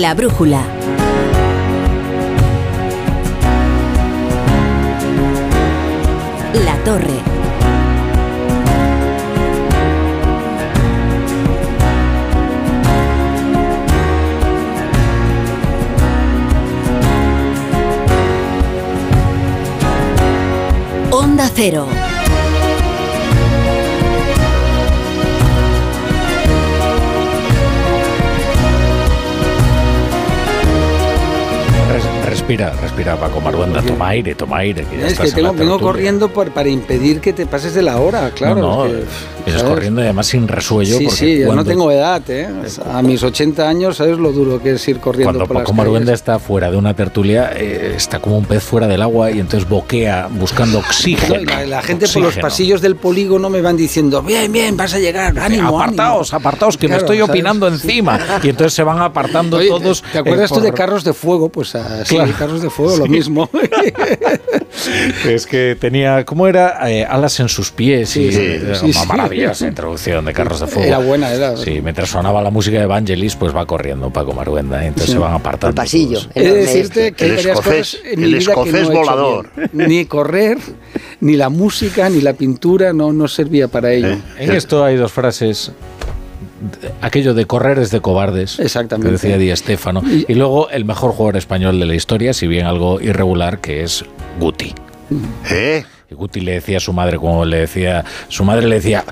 La brújula. La torre. Onda Cero. Respira, respira, Paco Maruenda, toma aire, toma aire. Que ya es estás que en tengo, vengo corriendo por- para impedir que te pases de la hora, claro. no, no, es que, corriendo y además sin resuello. Sí, porque sí, yo no tengo edad, ¿eh? A mis 80 años, ¿sabes lo duro que es ir corriendo Cuando por las Paco Maruenda está fuera de una tertulia, eh, está como un pez fuera del agua y entonces boquea buscando oxígeno. No, la, la gente por los pasillos del polígono me van diciendo, bien, bien, vas a llegar, ánimo, apartaos, ánimo". apartaos, que me estoy ¿sabes? opinando encima. Y entonces se van apartando Oye, todos. ¿Te acuerdas eh, tú de carros de fuego? Pues así, Claro. carros de fuego, lo mismo. Es que tenía, ¿cómo era? Eh, alas en sus pies Sí, y una sí. Maravillosa introducción de carros de fuego. Era buena, era. Sí, mientras sonaba la música de Evangelis, pues va corriendo Paco Maruenda y entonces Sí. se van apartando. Por pasillo. todos. He de decirte que El escocés- cosas el no volador. Ni correr, ni la música, ni la pintura no, no servía para ello. ¿Eh? En esto hay dos frases. Aquello de correr es de cobardes, Exactamente. que decía Di Stéfano. Y- Y luego el mejor jugador español de la historia, si bien algo irregular, que es Guti. ¿Eh? Y Guti le decía a su madre, como le decía, su madre le decía,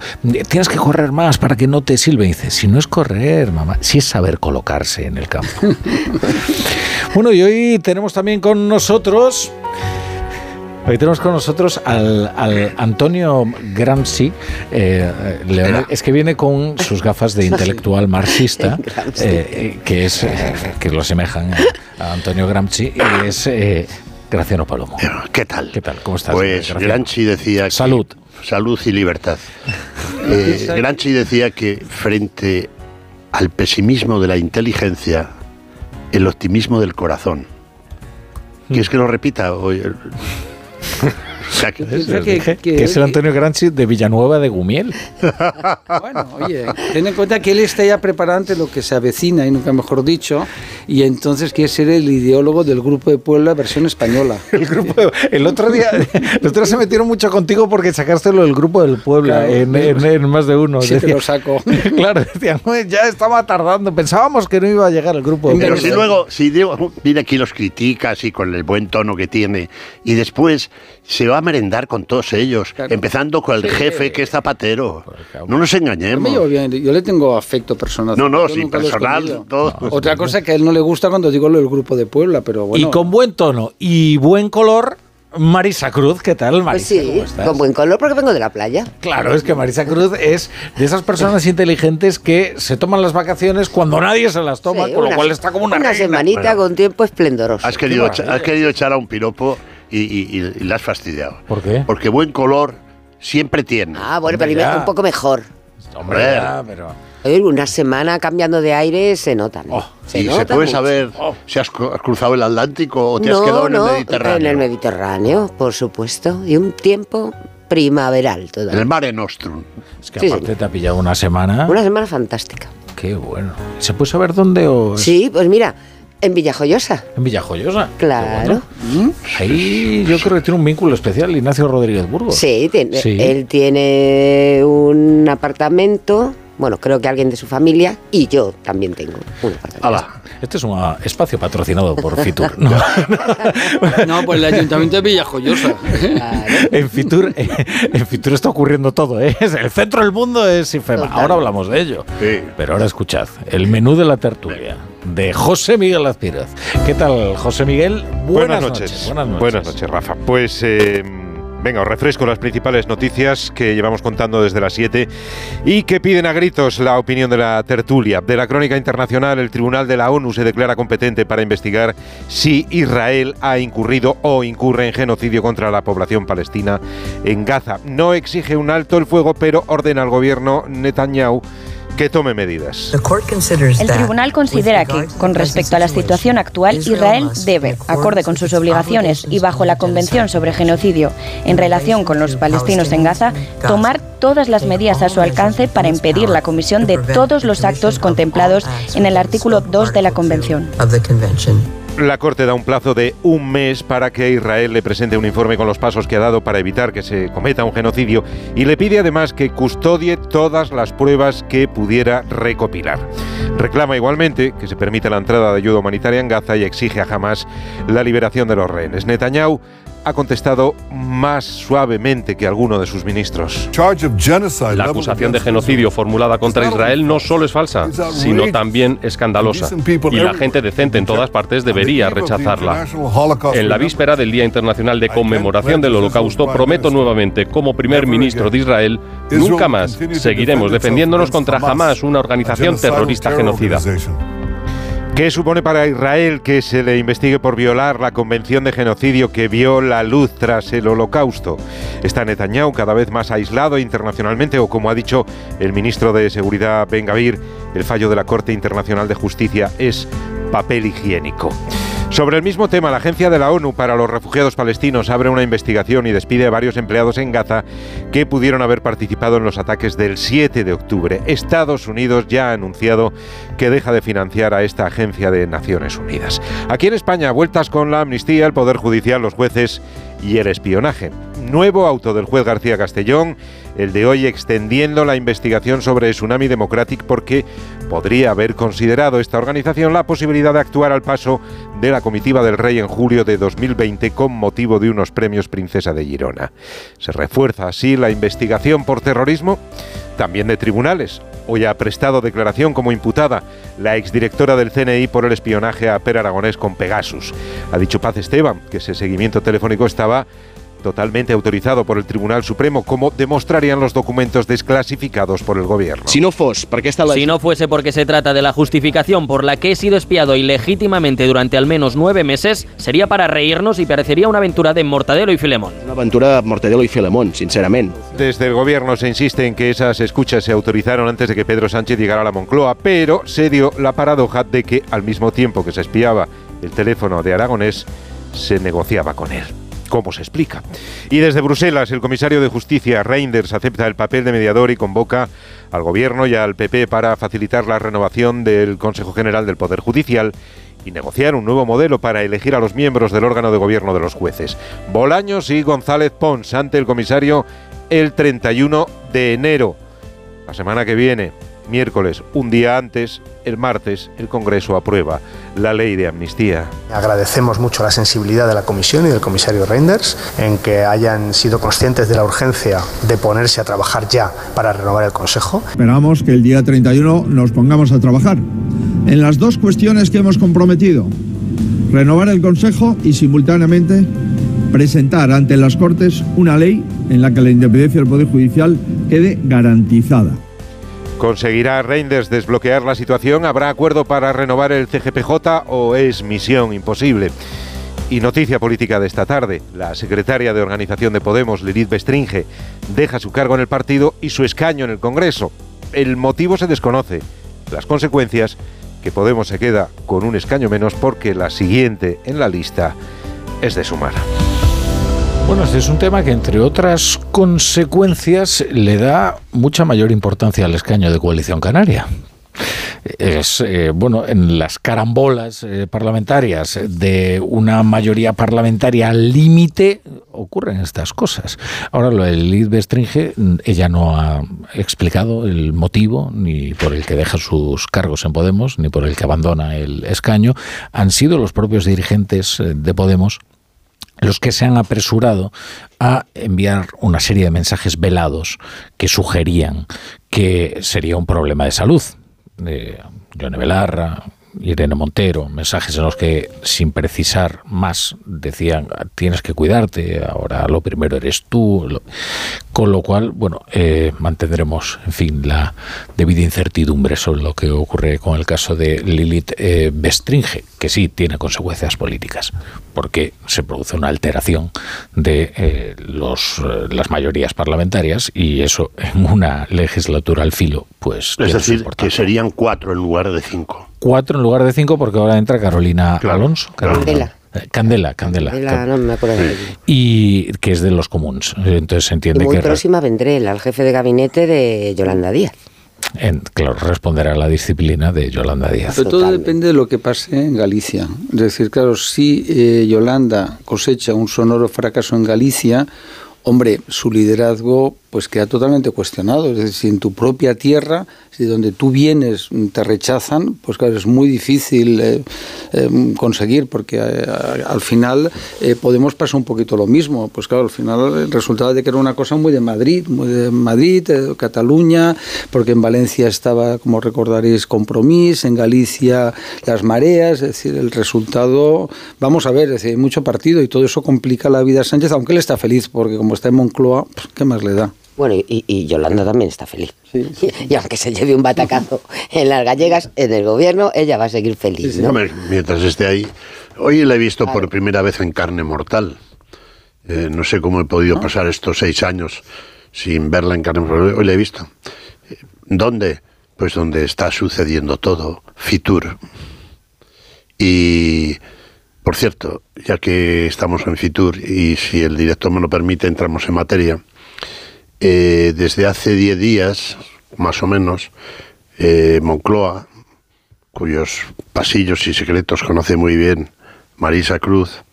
tienes que correr más para que no te silben. Y dice, si no es correr, mamá, si es saber colocarse en el campo. bueno, y hoy tenemos también con nosotros... Hoy tenemos con nosotros al, al Antonio Gramsci. eh, Leonel, es que viene con sus gafas de intelectual marxista, eh, eh, que es eh, que lo asemejan a, Antonio Gramsci, y es Graciano Palomo. ¿Qué tal? ¿Qué tal? ¿Cómo estás? Pues Graciano? Granchi decía que- Salud. salud y libertad. Eh, Granchi decía que frente al pesimismo de la inteligencia, el optimismo del corazón. ¿Quieres que lo repita? Sea, que- que- que- que es el Antonio Gramsci de Villanueva de Gumiel. Bueno, oye, ten en cuenta que él está ya preparado ante lo que se avecina, y nunca mejor dicho, y entonces quiere ser el ideólogo del Grupo de Puebla versión española. El grupo de- el otro día el otro día se metieron mucho contigo porque sacaste lo del grupo del Puebla Claro. en, en- en más de uno. Sí, te Decía- lo saco. claro, decían, "Uy, ya estaba tardando, pensábamos que no iba a llegar el grupo. de Pero Puebla". si luego, si digo, viene aquí los criticas y con el buen tono que tiene, y después se va a merendar con todos ellos, Claro. empezando con el jefe que es zapatero. No nos Yo me engañemos. bien, yo le tengo afecto personal. No, no, Yo sí, lo personal, todo. Otra cosa que a él no le gusta cuando digo lo del Grupo de Puebla, pero bueno. Y con buen tono y buen color, Marisa Cruz, ¿qué tal, Marisa? Pues sí, ¿Cómo estás? con buen color porque vengo de la playa. Claro, es que Marisa Cruz es de esas personas inteligentes que se toman las vacaciones cuando nadie se las toma, Sí, con lo una- cual está como una, Una reina. semanita Bueno. con tiempo esplendoroso. Has querido, has querido echar a un piropo y, y, y- y la has fastidiado. ¿Por qué? Porque buen color siempre tiene. Ah, bueno, Hombre, pero ya. un poco mejor. Hombre, ya, pero... Oye, una semana cambiando de aire se nota. ¿no? Oh, y se nota puede mucho. saber Oh. si has, cru- has cruzado el Atlántico o te has no, quedado en no, el Mediterráneo. En el Mediterráneo, por supuesto. Y un tiempo primaveral En el todavía. Mare Nostrum. Es que Sí, aparte sí. te ha pillado una semana. Una semana fantástica. Qué bueno. ¿Se puede saber dónde o Sí, pues mira, en Villajoyosa. En Villajoyosa. Claro. bueno. Ahí yo creo que tiene un vínculo especial Ignacio Rodríguez Burgos. Sí, tiene- Sí. él tiene un apartamento, bueno, creo que alguien de su familia, y yo también tengo un apartamento. Ala. Este es un ah, espacio patrocinado por Fitur. No. No, pues el Ayuntamiento de Villajoyosa. Claro. en, Fitur, en Fitur está ocurriendo todo. ¿eh? Es El centro del mundo es IFEMA. Ahora hablamos de ello. Sí. Pero ahora escuchad, el menú de la tertulia de José Miguel Azpírez. ¿Qué tal, José Miguel? Buenas, noches. Buenas noches. Buenas noches, Rafa. Pues eh, venga, os refresco las principales noticias que llevamos contando desde las 7 y que piden a gritos la opinión de la tertulia. De la crónica internacional, el Tribunal de la ONU se declara competente para investigar si Israel ha incurrido o incurre en genocidio contra la población palestina en Gaza. No exige un alto el fuego, pero ordena al gobierno Netanyahu que tome medidas. El tribunal considera que, con respecto a la situación actual, Israel debe, acorde con sus obligaciones y bajo la Convención sobre Genocidio en relación con los palestinos en Gaza, tomar todas las medidas a su alcance para impedir la comisión de todos los actos contemplados en el artículo 2 de la Convención. La Corte da un plazo de un mes para que Israel le presente un informe con los pasos que ha dado para evitar que se cometa un genocidio y le pide además que custodie todas las pruebas que pudiera recopilar. Reclama igualmente que se permita la entrada de ayuda humanitaria en Gaza y exige a Hamas la liberación de los rehenes. Netanyahu ha contestado más suavemente que alguno de sus ministros. La acusación de genocidio formulada contra Israel no solo es falsa, sino también escandalosa. Y la gente decente en todas partes debería rechazarla. En la víspera del Día Internacional de Conmemoración del Holocausto, prometo nuevamente, como primer ministro de Israel, nunca más seguiremos defendiéndonos contra jamás una organización terrorista genocida. ¿Qué supone para Israel que se le investigue por violar la convención de genocidio que vio la luz tras el holocausto? ¿Está Netanyahu cada vez más aislado internacionalmente o, como ha dicho el ministro de Seguridad Ben Gavir, el fallo de la Corte Internacional de Justicia es papel higiénico? Sobre el mismo tema, la Agencia de la ONU para los Refugiados Palestinos abre una investigación y despide a varios empleados en Gaza que pudieron haber participado en los ataques del 7 de octubre. Estados Unidos ya ha anunciado que deja de financiar a esta agencia de Naciones Unidas. Aquí en España, vueltas con la amnistía, el Poder Judicial, los jueces y el espionaje. Nuevo auto del juez García Castellón, el de hoy extendiendo la investigación sobre Tsunami Democratic porque podría haber considerado esta organización la posibilidad de actuar al paso de la comitiva del rey en julio de 2020 con motivo de unos premios Princesa de Girona. Se refuerza así la investigación por terrorismo también de tribunales. Hoy ha prestado declaración como imputada la exdirectora del CNI por el espionaje a Per Aragonés con Pegasus. Ha dicho Paz Esteban que ese seguimiento telefónico estaba totalmente autorizado por el Tribunal Supremo, como demostrarían los documentos desclasificados por el gobierno. Si no, porque si no fuese porque se trata de la justificación por la que he sido espiado ilegítimamente durante al menos nueve meses, sería para reírnos y parecería una aventura de Mortadelo y Filemón. Una aventura de Mortadelo y Filemón, sinceramente. Desde el gobierno se insiste en que esas escuchas se autorizaron antes de que Pedro Sánchez llegara a la Moncloa, pero se dio la paradoja de que al mismo tiempo que se espiaba el teléfono de Aragonés, se negociaba con él cómo se explica. Y desde Bruselas, el comisario de Justicia, Reinders, acepta el papel de mediador y convoca al Gobierno y al PP para facilitar la renovación del Consejo General del Poder Judicial y negociar un nuevo modelo para elegir a los miembros del órgano de gobierno de los jueces. Bolaños y González Pons ante el comisario el 31 de enero, la semana que viene miércoles, un día antes, el martes, el Congreso aprueba la ley de amnistía. Agradecemos mucho la sensibilidad de la Comisión y del comisario Reinders en que hayan sido conscientes de la urgencia de ponerse a trabajar ya para renovar el Consejo. Esperamos que el día 31 nos pongamos a trabajar en las dos cuestiones que hemos comprometido. Renovar el Consejo y simultáneamente presentar ante las Cortes una ley en la que la independencia del Poder Judicial quede garantizada. ¿Conseguirá Reinders desbloquear la situación? ¿Habrá acuerdo para renovar el CGPJ o es misión imposible? Y noticia política de esta tarde. La secretaria de organización de Podemos, Lilith Bestringe, deja su cargo en el partido y su escaño en el Congreso. El motivo se desconoce. Las consecuencias, que Podemos se queda con un escaño menos porque la siguiente en la lista es de sumar. Bueno, este es un tema que, entre otras consecuencias, le da mucha mayor importancia al escaño de Coalición Canaria. Es, eh, bueno, en las carambolas eh, parlamentarias de una mayoría parlamentaria al límite ocurren estas cosas. Ahora, lo de Liz Bestringe, ella no ha explicado el motivo ni por el que deja sus cargos en Podemos, ni por el que abandona el escaño. Han sido los propios dirigentes eh, de Podemos los que se han apresurado a enviar una serie de mensajes velados que sugerían que sería un problema de salud. Eh, Johnny Belarra, Irene Montero, mensajes en los que, sin precisar más, decían tienes que cuidarte, ahora lo primero eres tú. Con lo cual, bueno, eh, mantendremos, en fin, la debida incertidumbre sobre lo que ocurre con el caso de Lilith eh, Bestringe, que sí tiene consecuencias políticas, porque se produce una alteración de eh, los, eh, las mayorías parlamentarias y eso en una legislatura al filo, pues... Es decir, que serían cuatro en lugar de cinco. Cuatro en lugar de cinco porque ahora entra Carolina Alonso. Candela. Eh, Candela, Candela. Candela, no me acuerdo de Y que es de los comuns. Entonces se entiende y muy que... próxima vendré, al jefe de gabinete de Yolanda Díaz. En, claro, responderá a la disciplina de Yolanda Díaz. Pero todo depende de lo que pase en Galicia. Es decir, claro, si eh, Yolanda cosecha un sonoro fracaso en Galicia, hombre, su liderazgo pues queda totalmente cuestionado. Es decir, si en tu propia tierra, si donde tú vienes te rechazan, pues claro, es muy difícil eh, eh, conseguir, porque eh, al final podemos pasar un poquito lo mismo. Pues claro, al final el resultado de que era una cosa muy de Madrid, muy de Madrid, Cataluña, porque en Valencia estaba, como recordaréis, Compromís, en Galicia las mareas, es decir, el resultado, vamos a ver, es decir, hay mucho partido y todo eso complica la vida a Sánchez, aunque él está feliz, porque como está en Moncloa, pues, ¿qué más le da? Bueno, y, y, Yolanda también está feliz. Y, aunque se lleve un batacazo en las gallegas, en el gobierno, ella va a seguir feliz. ¿no? Mientras esté ahí. Hoy la he visto por primera vez en carne mortal. Eh, no sé cómo he podido pasar estos seis años sin verla en carne mortal. Hoy la he visto. ¿Dónde? Pues donde está sucediendo todo. Fitur. Y. Por cierto, ya que estamos en Fitur y si el director me lo permite, entramos en materia. Eh, desde hace 10 días, más o menos, eh, Moncloa, cuyos pasillos y secretos conoce muy bien Marisa Cruz,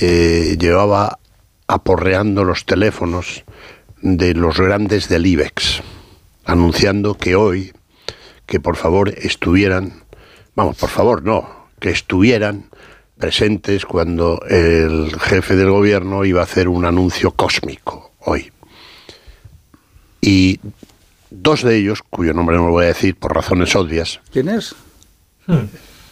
eh, llevaba aporreando los teléfonos de los grandes del IBEX, anunciando que hoy, que por favor estuvieran, vamos, por favor, no, que estuvieran presentes cuando el jefe del gobierno iba a hacer un anuncio cósmico hoy. Y dos de ellos, cuyo nombre no lo voy a decir por razones obvias. ¿Quién es?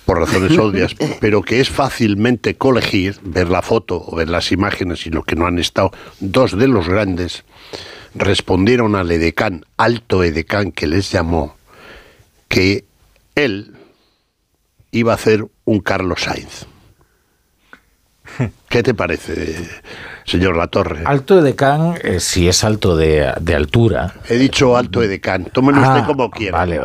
Por razones obvias, pero que es fácilmente colegir, ver la foto o ver las imágenes y lo que no han estado, dos de los grandes respondieron al edecán, alto edecán que les llamó, que él iba a hacer un Carlos Sainz. ¿Qué te parece, señor Latorre? Alto edecán, eh, si es alto de, de, altura. He dicho alto edecán, tómelo ah, usted como quiera. Vale,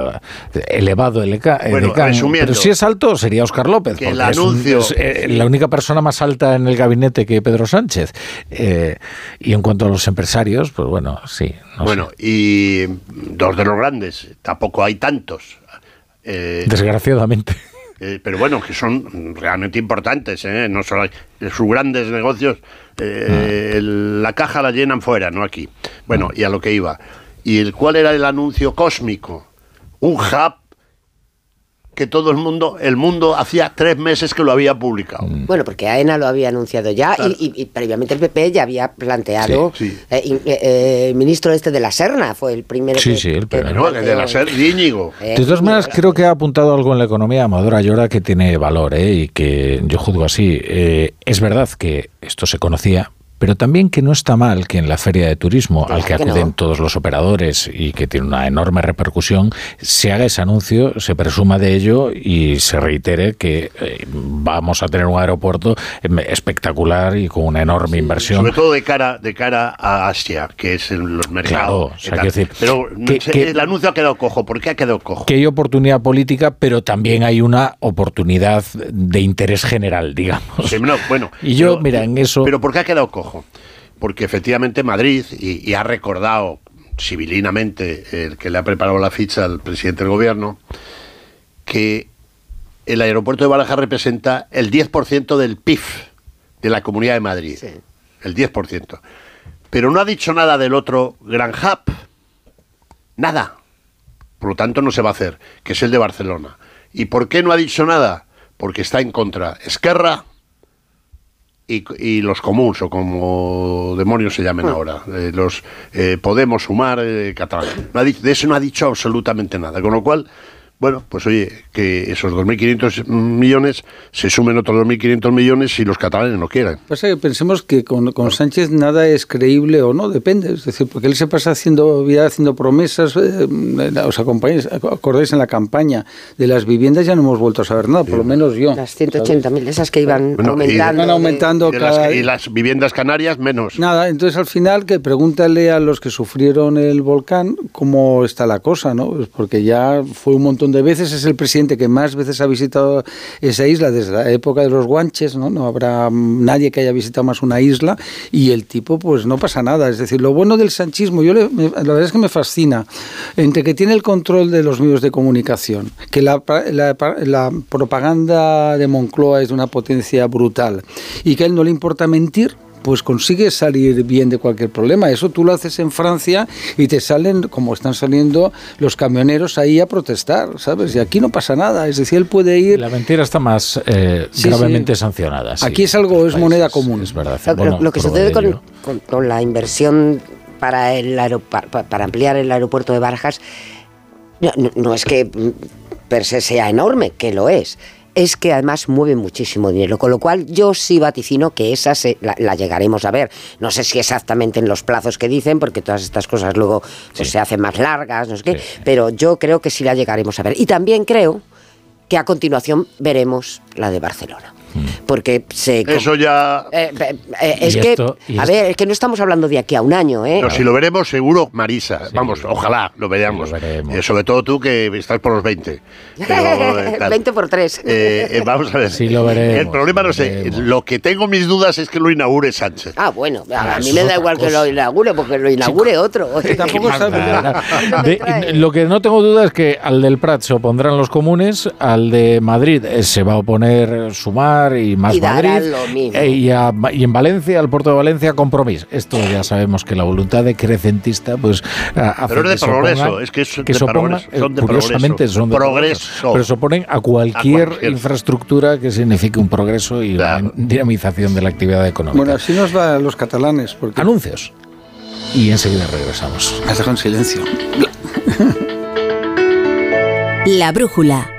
elevado edecán. Bueno, resumiendo, pero si es alto sería Oscar López. Que el anuncio. Es, eh, la única persona más alta en el gabinete que Pedro Sánchez. Eh, y en cuanto a los empresarios, pues bueno, sí. No bueno, sé. y dos de los grandes, tampoco hay tantos. Eh, Desgraciadamente. Eh, pero bueno, que son realmente importantes, ¿eh? no solo hay, sus grandes negocios, eh, el, la caja la llenan fuera, no aquí. Bueno, y a lo que iba. ¿Y el, cuál era el anuncio cósmico? Un hub que todo el mundo, el mundo hacía tres meses que lo había publicado. Bueno, porque AENA lo había anunciado ya claro. y, y, y, previamente el PP ya había planteado. Sí, sí. Eh, eh, el ministro este de la Serna fue el primero. Sí, que, sí, el primero. No, el de la Serna, Íñigo. Eh, de todas maneras, creo que ha apuntado algo en la economía Amador Ayora que tiene valor ¿eh? y que yo juzgo así. Eh, es verdad que esto se conocía, pero también que no está mal que en la feria de turismo al que acuden no. todos los operadores y que tiene una enorme repercusión, se haga ese anuncio, se presuma de ello y se reitere que eh, vamos a tener un aeropuerto espectacular y con una enorme sí, inversión. Sobre todo de cara, de cara a Asia, que es en los mercados. Claro, o sea, decir, pero que, que, el anuncio ha quedado cojo. ¿Por qué ha quedado cojo? Que hay oportunidad política, pero también hay una oportunidad de interés general, digamos. Sí, no, bueno, y yo, pero, mira, en eso... Pero ¿por qué ha quedado cojo? Porque efectivamente Madrid, y, y, ha recordado civilinamente el que le ha preparado la ficha al presidente del gobierno, que el aeropuerto de Barajas representa el 10% del PIB de la Comunidad de Madrid. Sí. El 10%. Pero no ha dicho nada del otro gran hub. Nada. Por lo tanto, no se va a hacer, que es el de Barcelona. ¿Y por qué no ha dicho nada? Porque está en contra Esquerra, y, y, los comuns, o como demonios se llamen ah. ahora, eh, los eh, Podemos Sumar, eh, Catalán. No ha dicho, de eso no ha dicho absolutamente nada, con lo cual Bueno, pues oye, que esos 2.500 millones se sumen otros 2.500 millones si los catalanes no quieran. Pasa que pensemos que con, Sánchez nada es creíble o no, depende. Es decir, porque él se pasa haciendo vida, haciendo promesas. Eh, os acompañáis, acordáis en la campaña de las viviendas, ya no hemos vuelto a saber nada, por lo menos yo. Las 180.000, esas que iban aumentando. Y, aumentando cada... y las viviendas canarias menos. Nada, entonces al final que pregúntale a los que sufrieron el volcán cómo está la cosa, ¿no? Pues porque ya fue un montón de veces, es el presidente que más veces ha visitado esa isla desde la época de los guanches, ¿no? No habrá nadie que haya visitado más una isla y el tipo pues no pasa nada. Es decir, lo bueno del sanchismo, yo la verdad es que me fascina, entre que tiene el control de los medios de comunicación, que la, la propaganda de Moncloa es de una potencia brutal y que a él no le importa mentir, pues consigue salir bien de cualquier problema. Eso tú lo haces en Francia y te salen, como están saliendo los camioneros ahí a protestar, ¿sabes? Y aquí no pasa nada. Es decir, él puede ir... La mentira está más eh, gravemente sancionada. aquí es algo, es moneda común. Es verdad. Lo, que sucede con, con, la inversión para, el para ampliar el aeropuerto de Barajas no, no es que per se sea enorme, que lo es es que además mueve muchísimo dinero, con lo cual yo sí vaticino que esa la, llegaremos a ver. No sé si exactamente en los plazos que dicen, porque todas estas cosas luego pues, se hacen más largas, no sé qué, pero yo creo que sí la llegaremos a ver. Y también creo que a continuación veremos la de Barcelona porque se... Eso ya... Eh, eh, es que, a ver, es que no estamos hablando de aquí a un año, ¿eh? si lo veremos seguro, Marisa. Vamos, ojalá lo veamos. Eh, sobre todo tú que estás por los 20. 20 por 3. vamos a ver. Sí, lo veremos. El problema, no sé, lo que tengo mis dudas es que lo inaugure Sánchez. Ah, bueno, a, mí me da igual que lo inaugure, porque lo inaugure otro. Tampoco lo que no tengo duda es que al del Prat se opondrán los comunes, al de Madrid se va a oponer Sumar, y más Madrid. Eh, y, en Valencia, al puerto de Valencia, compromiso. Esto ya sabemos que la voluntad de crecentista, pues. Hace Pero es de progreso, es que, es de progreso, son de curiosamente son de progreso. Pero se oponen a cualquier, infraestructura que signifique un progreso y la dinamización de la actividad económica. Bueno, así nos va a los catalanes. Porque... Anuncios. Y enseguida regresamos. Has dejado en silencio. La brújula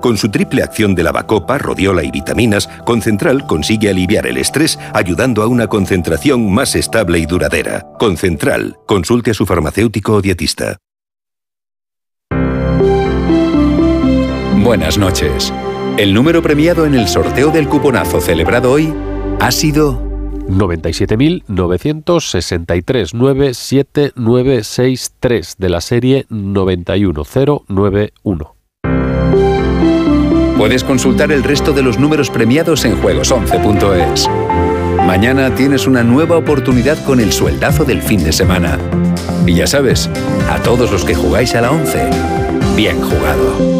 Con su triple acción de lavacopa, rodiola y vitaminas, Concentral consigue aliviar el estrés ayudando a una concentración más estable y duradera. Concentral, consulte a su farmacéutico o dietista. Buenas noches. El número premiado en el sorteo del cuponazo celebrado hoy ha sido 97.963 de la serie 91091. Puedes consultar el resto de los números premiados en juegos11.es. Mañana tienes una nueva oportunidad con el sueldazo del fin de semana. Y ya sabes, a todos los que jugáis a la 11, bien jugado.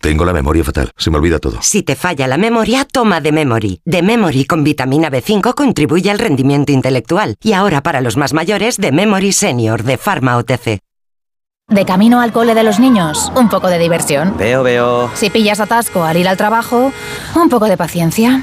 Tengo la memoria fatal, se me olvida todo. Si te falla la memoria, toma de Memory. De Memory con vitamina B5 contribuye al rendimiento intelectual. Y ahora para los más mayores, de Memory Senior de Pharma OTC. De camino al cole de los niños, un poco de diversión. Veo, veo. Si pillas atasco al ir al trabajo, un poco de paciencia.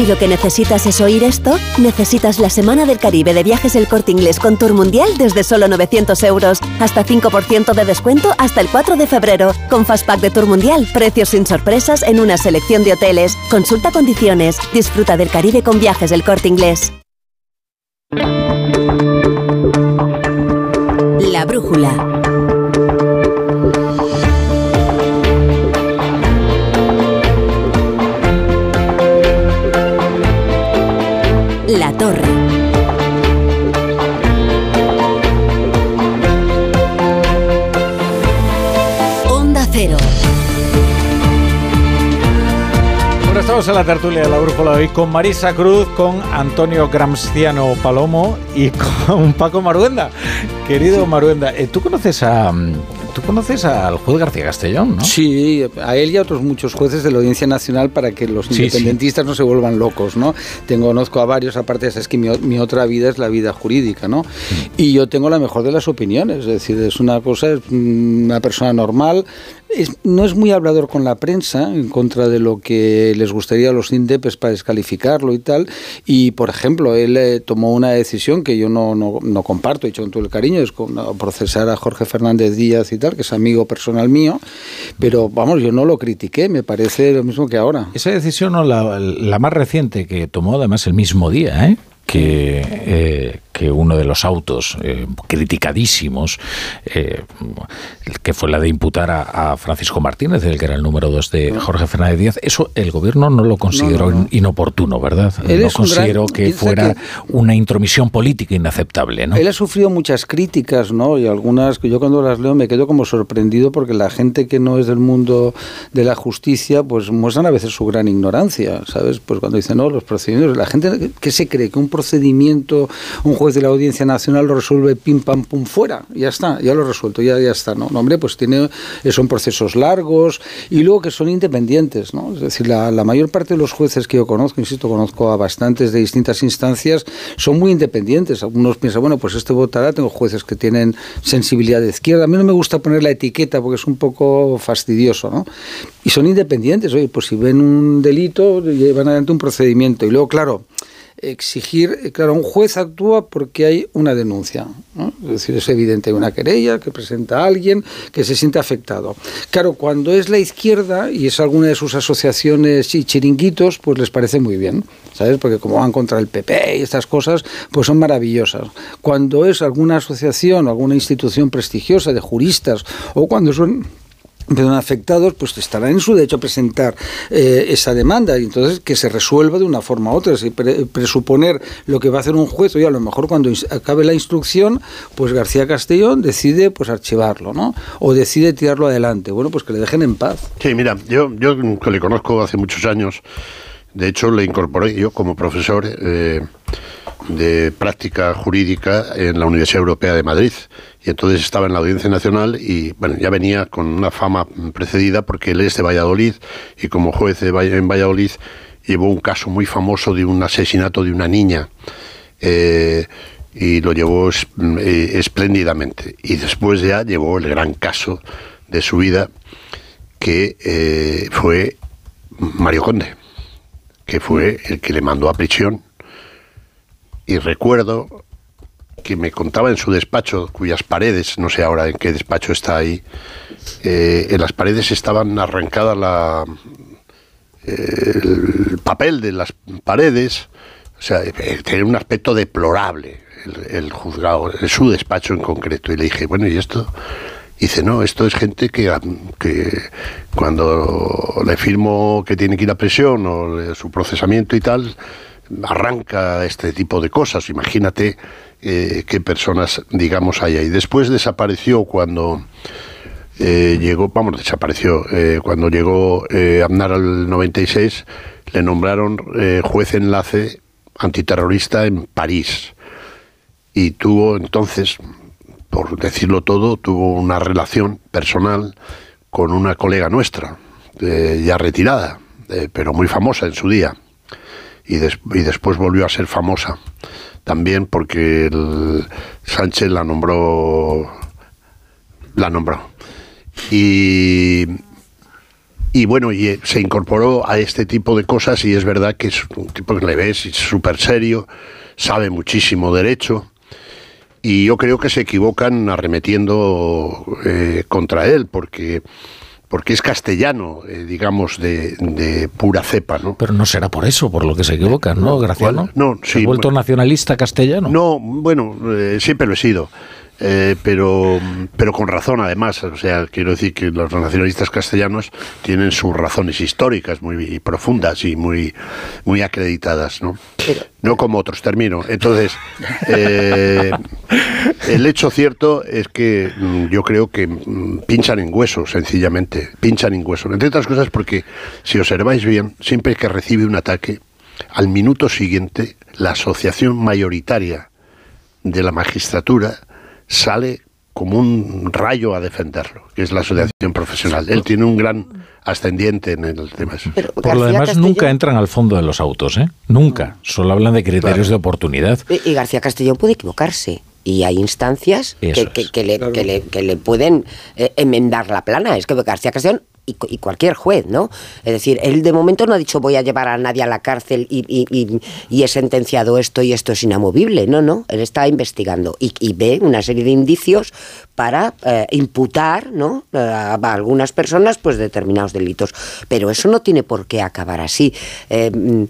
Si lo que necesitas es oír esto, necesitas la Semana del Caribe de Viajes El Corte Inglés con Tour Mundial desde solo 900 euros. Hasta 5% de descuento hasta el 4 de febrero. Con Fastpack de Tour Mundial, precios sin sorpresas en una selección de hoteles. Consulta condiciones. Disfruta del Caribe con Viajes El Corte Inglés. La Brújula. Estamos en la tertulia de la brújula hoy con Marisa Cruz, con Antonio Gramsciano Palomo y con Paco Maruenda. Querido Maruenda, eh, ¿tú conoces a, mm, ¿Tú conoces al juez García Castellón, no? Sí, a él y a otros muchos jueces de la Audiencia Nacional para que los Sí, independentistas no se vuelvan locos, ¿no? Tengo, conozco a varios, aparte es que mi, mi otra vida es la vida jurídica, ¿no? Y yo tengo la mejor de las opiniones, es decir, es una cosa, es mm, una persona normal, es- no es muy hablador con la prensa en contra de lo que les gustaría a los INDEPes para descalificarlo y tal. Y, por ejemplo, él eh, tomó una decisión que yo no, no, no comparto, he dicho con todo el cariño, es con, procesar a Jorge Fernández Díaz y tal, que es amigo personal mío, pero vamos, yo no lo critiqué, me parece lo mismo que ahora. Esa decisión, no, la, la más reciente que tomó además el mismo día, ¿eh? Que, eh, que uno de los autos eh, criticadísimos, eh, que fue la de imputar a, a Francisco Martínez, el que era el número dos de Jorge Fernández Díaz, eso el gobierno no lo consideró No, no, no. inoportuno, ¿verdad? Él no gran- consideró que fuera que- una intromisión política inaceptable, ¿no? Él ha sufrido muchas críticas, ¿no? Y algunas que yo cuando las leo me quedo como sorprendido porque la gente que no es del mundo de la justicia, pues muestran a veces su gran ignorancia, ¿sabes? Pues cuando dicen, no, los procedimientos, la gente que se cree que un procedimiento, un juez de la Audiencia Nacional lo resuelve pim pam pum fuera, ya está, ya lo resuelto, ya, ya está, ¿no? No, hombre, pues tiene, son procesos largos y luego que son independientes, ¿no? Es decir, la, la mayor parte de los jueces que yo conozco, insisto, conozco a bastantes de distintas instancias, son muy independientes. Algunos piensan, bueno, pues este votará, tengo jueces que tienen sensibilidad de izquierda. A mí no me gusta poner la etiqueta porque es un poco fastidioso, ¿no? Y son independientes, oye, pues si ven un delito, llevan adelante un procedimiento. Y luego, claro, exigir, eh, claro, un juez actúa porque hay una denuncia, es decir, es evidente, hay una querella que presenta a alguien que se siente afectado. Claro, cuando es la izquierda y es alguna de sus asociaciones y chiringuitos, pues les parece muy bien, ¿sabes? Porque como van contra el PP y estas cosas, pues son maravillosas. Cuando es alguna asociación o alguna institución prestigiosa de juristas o cuando son perdón, afectados, pues estarán en su derecho a presentar eh, esa demanda y entonces que se resuelva de una forma u otra. Si pre- presuponer lo que va a hacer un juez, oye, a lo mejor cuando acabe la instrucción, pues García Castellón decide pues archivarlo, ¿no? O decide tirarlo adelante. Bueno, pues que le dejen en paz. Sí, mira, yo, yo que le conozco hace muchos años, de hecho le incorporé yo como profesor eh, de práctica jurídica en la Universidad Europea de Madrid. Y entonces estaba en la Audiencia Nacional y bueno, ya venía con una fama precedida porque él es de Valladolid y como juez de en Valladolid llevó un caso muy famoso de un asesinato de una niña. Eh, y lo llevó eh, espléndidamente. Y después ya llevó el gran caso de su vida, que eh, fue Mario Conde, que fue el que le mandó a prisión. Y recuerdo que me contaba en su despacho, cuyas paredes, no sé ahora en qué despacho está ahí, eh, en las paredes estaban arrancadas la, el papel de las paredes, o sea, tenía un aspecto deplorable el, juzgado, en su despacho en concreto. Y le dije, bueno, ¿y esto? Dice, no, esto es gente que, que cuando le firmo que tiene que ir a presión o su procesamiento y tal, arranca este tipo de cosas. Imagínate eh, qué personas, digamos, hay ahí. Después desapareció cuando eh, llegó, vamos, desapareció, eh, cuando llegó eh, Aznar al 96, le nombraron eh, juez enlace antiterrorista en París. Y tuvo entonces, por decirlo todo, tuvo una relación personal con una colega nuestra, ya retirada, pero muy famosa en su día. Y, des- y después volvió a ser famosa. También porque el Sánchez la nombró. La nombró. Y. Y bueno, y eh, se incorporó a este tipo de cosas y es verdad que es un tipo que le ves, es súper serio, sabe muchísimo derecho y yo creo que se equivocan arremetiendo eh, contra él porque porque es castellano, eh, digamos, de, de pura cepa, ¿no? Pero no será por eso, por lo que se equivocan, ¿no, Graciano? ¿Cuál? No, ¿Se sí, ha vuelto nacionalista castellano? No, bueno, eh, siempre lo he sido. eh, pero, pero con razón además, o sea, quiero decir que los nacionalistas castellanos tienen sus razones históricas muy profundas y muy, muy acreditadas, ¿no? No como otros, termino. Entonces, eh, el hecho cierto es que mm, yo creo que mm, pinchan en hueso, sencillamente, pinchan en hueso. Entre otras cosas porque, si observáis bien, siempre que recibe un ataque, al minuto siguiente, la asociación mayoritaria de la magistratura sale como un rayo a defenderlo, que es la asociación profesional. Él tiene un gran ascendiente en el tema. Por lo demás, nunca entran al fondo de los autos, ¿eh? Nunca. Solo hablan de criterios de oportunidad. Y y García Castellón puede equivocarse. Y hay instancias que, que- que le, que le- que le pueden eh, enmendar la plana. Es que García Castellón y, y cualquier juez, ¿no? Es decir, él de momento no ha dicho voy a llevar a nadie a la cárcel y, y- he sentenciado esto y esto es inamovible. No, no. Él está investigando y, y ve una serie de indicios para eh, imputar, ¿no? Eh, a, a algunas personas, pues determinados delitos. Pero eso no tiene por qué acabar así. Eh, mm,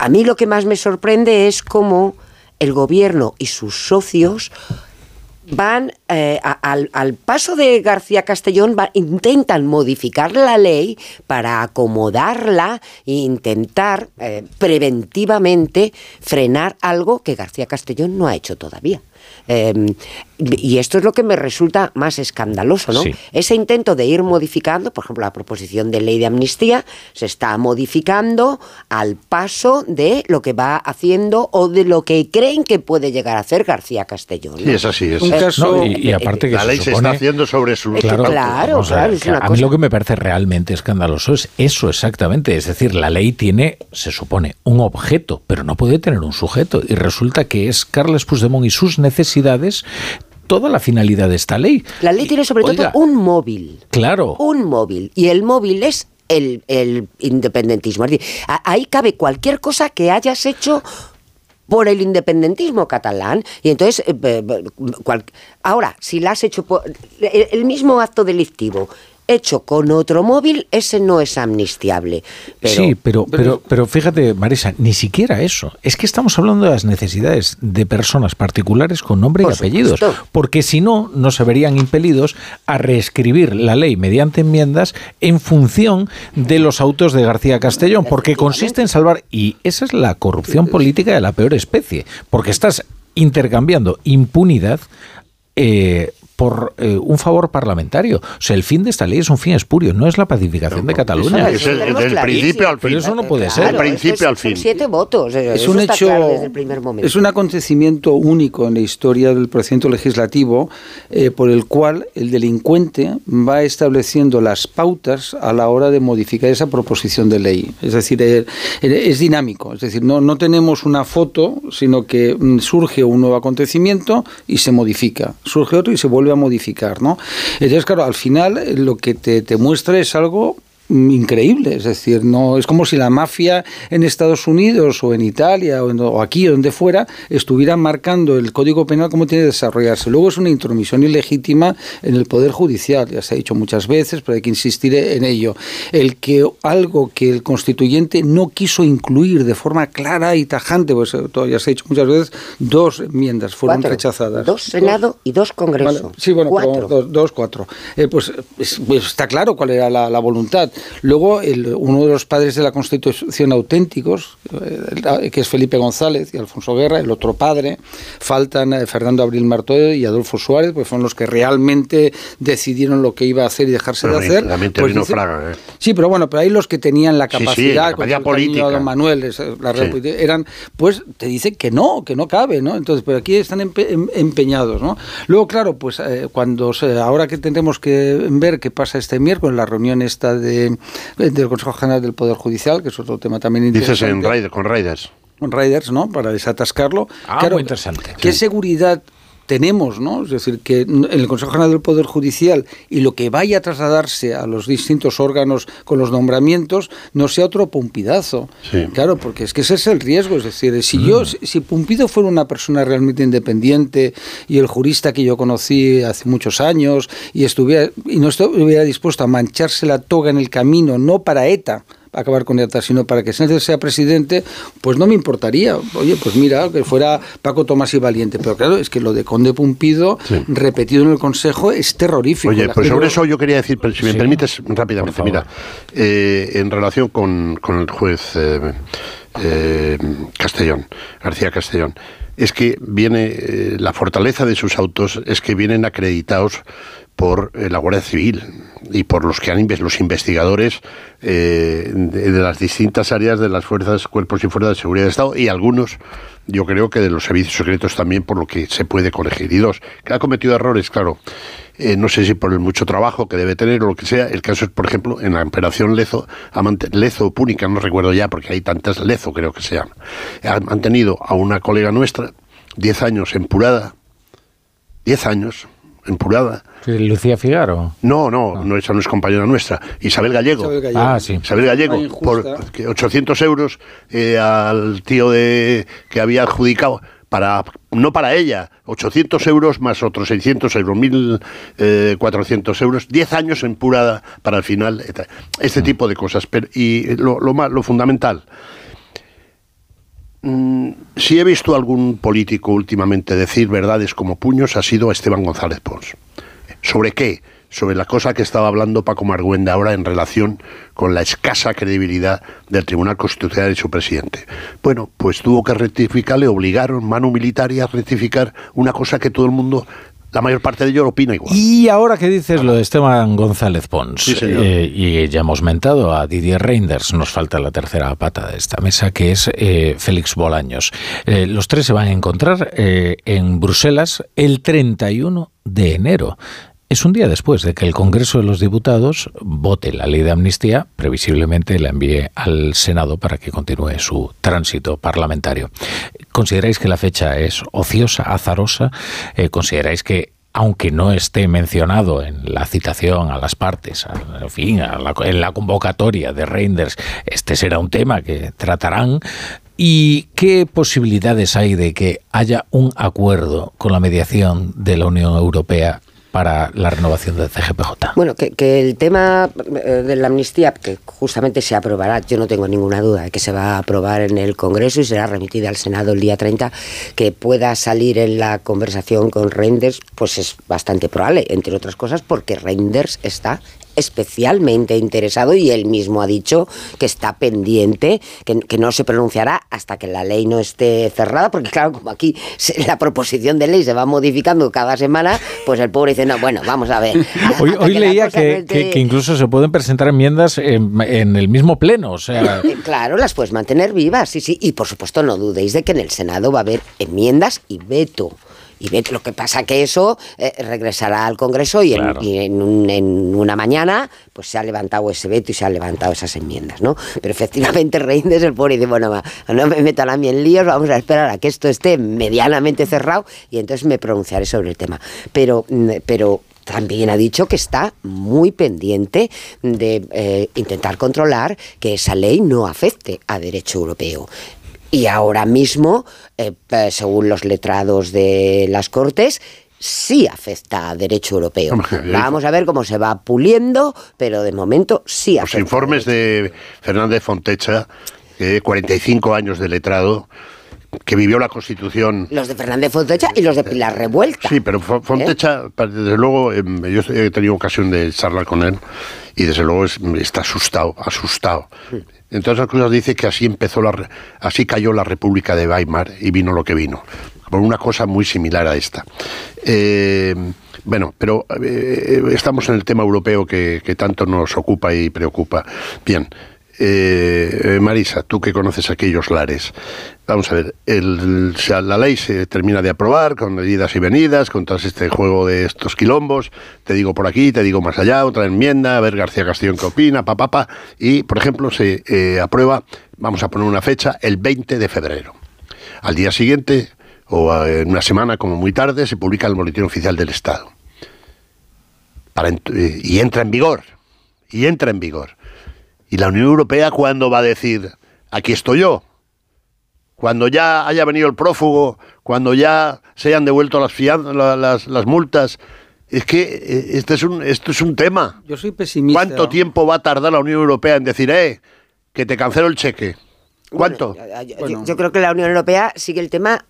a mí lo que más me sorprende es cómo el gobierno y sus socios van eh, al, paso de García Castellón, intentan modificar la ley para acomodarla e intentar eh, preventivamente frenar algo que García Castellón no ha hecho todavía. Eh, y esto es lo que me resulta más escandaloso, ¿no? Sí. Ese intento de ir modificando, por ejemplo, la proposición de ley de amnistía se está modificando al paso de lo que va haciendo o de lo que creen que puede llegar a hacer García Castellón. ¿no? Sí, es así. Es. Un caso- No, y, y aparte que la se ley se supone- está haciendo sobre su Claro, claro, es una a mí cosa- lo que me parece realmente escandaloso es eso exactamente. Es decir, la ley tiene, se supone, un objeto, pero no puede tener un sujeto. Y resulta que es Carles Puigdemont y sus necesidades toda la finalidad de esta ley. La ley tiene sobre Oiga. todo un móvil. Claro. Un móvil. Y el móvil es el, el independentismo. Es decir, ahí cabe cualquier cosa que hayas hecho por el independentismo catalán y entonces eh, eh, cual- ahora si la has hecho por el mismo acto delictivo hecho con otro móvil ese no es amnistiable pero, sí, pero, pero, pero fíjate, Marisa, ni siquiera eso. Es que estamos hablando de las necesidades de personas particulares con nombre y apellidos. Porque si no, no se verían impelidos a reescribir la ley mediante enmiendas en función de los autos de García Castellón. Porque consiste en salvar. Y esa es la corrupción política de la peor especie. Porque estás intercambiando impunidad. eh, por eh, un favor parlamentario. O sea, el fin de esta ley es un fin espurio, no es la pacificación de Cataluña. Es el- del principio al fin. Pero eso no puede Claro, ser. Del principio al son fin. siete votos eh, Es eso un está hecho, claro desde el primer momento es un acontecimiento único en la historia del procedimiento legislativo eh, por el cual el delincuente va estableciendo las pautas a la hora de modificar esa proposición de ley. Es decir, eh, eh, es dinámico. Es decir, no, no tenemos una foto, sino que mm, surge un nuevo acontecimiento y se modifica. Surge otro y se vuelve a modificar, ¿no? Entonces, claro, al final eh, lo que te, te muestra es algo increíble. Es decir, no es como si la mafia en Estados Unidos o en Italia o, en- o aquí o donde fuera estuvieran marcando el Código Penal como tiene que desarrollarse. Luego es una intromisión ilegítima en el Poder Judicial, ya se ha dicho muchas veces, pero hay que insistir en ello. El que algo que el constituyente no quiso incluir de forma clara y tajante, pues eh, todo ya se ha dicho muchas veces, dos enmiendas fueron Cuatro. rechazadas. Dos Senado y dos Congreso. Vale, sí, bueno, pero dos, dos, cuatro. Eh, pues, es- pues está claro cuál era la, la voluntad. Luego, el- uno de los padres de la Constitución auténticos, eh, que es Felipe González y Alfonso Guerra, el otro padre, faltan eh, Fernando Abril Martó y Adolfo Suárez, pues fueron los que realmente decidieron lo que iba a hacer y dejarse Pero de hacer. Pues dice- Fraga, ¿eh? Sí, pero bueno, pero ahí los que tenían la Sí, sí, capacidad, la capacidad política. don Manuel, la Real Sí. Política, eran, pues te dicen que no, que no cabe, ¿no? Entonces, pero aquí están empe- em- empeñados, ¿no? Luego, claro, pues eh, cuando se- ahora que tendremos que ver qué pasa este miércoles, la reunión esta de, del Consejo General del Poder Judicial, que es otro tema también Dices interesante. en Raiders, con Raiders. con Raiders, ¿no? Para desatascarlo. Ah, muy interesante. ¿Qué seguridad tenemos, ¿no? Es decir, que en el Consejo General del Poder Judicial y lo que vaya a trasladarse a los distintos órganos con los nombramientos no sea otro pumpidazo. Sí. Claro, porque es que ese es el riesgo. Es decir, si yo, si si Pumpido fuera una persona realmente independiente y el jurista que yo conocí hace muchos años y estuviera y no estuviera dispuesto a mancharse la toga en el camino, no para ETA, acabar con ETA, sino para que Sánchez sea presidente, pues no me importaría. Oye, pues mira, que fuera Paco Tomás y Valiente. Pero claro, es que lo de Conde Pumpido, repetido en el Consejo, es terrorífico. Oye, La pues sobre eso yo quería decir, si me Sí. permites rápidamente, mira, eh, en relación con, con el juez eh, eh, Castellón, García Castellón, es que viene, eh, la fortaleza de sus autos es que vienen acreditados por eh, la Guardia Civil y por los que han los investigadores eh, de, las distintas áreas de las fuerzas, cuerpos y fuerzas de seguridad de Estado y algunos, yo creo que de los servicios secretos también por lo que se puede corregir. Y dos, que ha cometido errores, claro. Eh, no sé si por el mucho trabajo que debe tener o lo que sea. El caso es, por ejemplo, en la operación Lezo, Lezo Púnica, no recuerdo ya porque hay tantas Lezo, creo que se llama. Han mantenido a una colega nuestra 10 años en Purada, 10 años en Purada. Lucía Figaro. No, no, no, esa no es compañera nuestra. Isabel Gallego. Isabel Gallego. Ah, sí. Isabel Gallego, Una por injusta. que 800 euros eh, al tío de que había adjudicado para no para ella, 800 euros más otros 600 euros, 1.400 euros, 10 años en purada para el final, este Mm. tipo de cosas. Pero, y lo, lo, más, lo fundamental, mm, si he visto a algún político últimamente decir verdades como puños, ha sido Esteban González Pons. ¿Sobre qué? Sobre la cosa que estaba hablando Paco Marguenda ahora en relación con la escasa credibilidad del Tribunal Constitucional y su presidente. Bueno, pues tuvo que rectificar, le obligaron mano militar a rectificar una cosa que todo el mundo, la mayor parte de ellos opina igual. Y ahora que dices lo de Esteban González Pons, Sí, eh, y ya hemos mentado a Didier Reinders, nos falta la tercera pata de esta mesa, que es eh, Félix Bolaños. Eh, los tres se van a encontrar en Bruselas el 31 de enero. Es un día después de que el Congreso de los Diputados vote la ley de amnistía, previsiblemente la envíe al Senado para que continúe su tránsito parlamentario. ¿Consideráis que la fecha es ociosa, azarosa? Eh, ¿Consideráis que aunque no esté mencionado en la citación a las partes, a- en fin, a en la convocatoria de Reinders, este será un tema que tratarán. ¿Y qué posibilidades hay de que haya un acuerdo con la mediación de la Unión Europea para la renovación del CGPJ? Bueno, que, que el tema eh, de la amnistía, que justamente se aprobará, yo no tengo ninguna duda de que se va a aprobar en el Congreso y será remitida al Senado el día 30, que pueda salir en la conversación con Reinders, pues es bastante probable, entre otras cosas porque Reinders está especialmente interesado y él mismo ha dicho que está pendiente, que, que no se pronunciará hasta que la ley no esté cerrada, porque claro, como aquí se- la proposición de ley se va modificando cada semana, pues el pobre dice, no, bueno, vamos a ver. Hoy, hoy que leía no que, esté- que- incluso se pueden presentar enmiendas en, en el mismo pleno, o sea... Claro, las puedes mantener vivas, sí, sí. Y por supuesto no dudéis de que en el Senado va a haber enmiendas y veto. Y veto. Lo que pasa que eso eh, regresará al Congreso y, en, Claro. y en un- en una mañana pues se ha levantado ese veto y se han levantado esas enmiendas, ¿no? Pero efectivamente Reinders el pobre dice, bueno, no me metan a mí en líos, vamos a esperar a que esto esté medianamente cerrado y entonces me pronunciaré sobre el tema. Pero, mm, pero también ha dicho que está muy pendiente de eh, intentar controlar que esa ley no afecte a derecho europeo. Y ahora mismo, eh, eh, según los letrados de las Cortes, sí afecta a derecho europeo. Vamos a ver cómo se va puliendo, pero de momento sí Los afecta. informes de Fernández Fontecha, que 45 años de letrado, que vivió la Constitución Los de Fernández Fontecha y los de Pilar Revuelta. Sí, pero Fo- Fontecha, pa- desde luego, em, yo he tenido ocasión de charlar con él y desde luego es- está asustado, asustado. Entre otras cosas dice que así empezó la, así cayó la República de Weimar y vino lo que vino, por una cosa muy similar a esta. Eh, bueno, pero eh, estamos en el tema europeo que, que tanto nos ocupa y preocupa. Bien, eh, eh, Marisa, tú que conoces aquellos lares, vamos a ver, el- la ley se termina de aprobar con idas y venidas, con todo este juego de estos quilombos, te digo por aquí, te digo más allá, otra enmienda, a ver García Castillo qué opina, pa, pa, pa, y por ejemplo se eh, aprueba, vamos a poner una fecha, el 20 de febrero. Al día siguiente, o eh, en una semana como muy tarde, se publica el Boletín Oficial del Estado. Y entra en vigor, y entra en vigor. ¿Y la Unión Europea cuándo va a decir, aquí estoy yo? Cuando ya haya venido el prófugo, cuando ya se hayan devuelto las, las multas. Es que eh, este es un, esto es un tema. Yo soy pesimista. ¿Cuánto tiempo va a tardar la Unión Europea en decir, eh, que te cancelo el cheque? ¿Cuánto? Yo- creo que la Unión Europea sigue el tema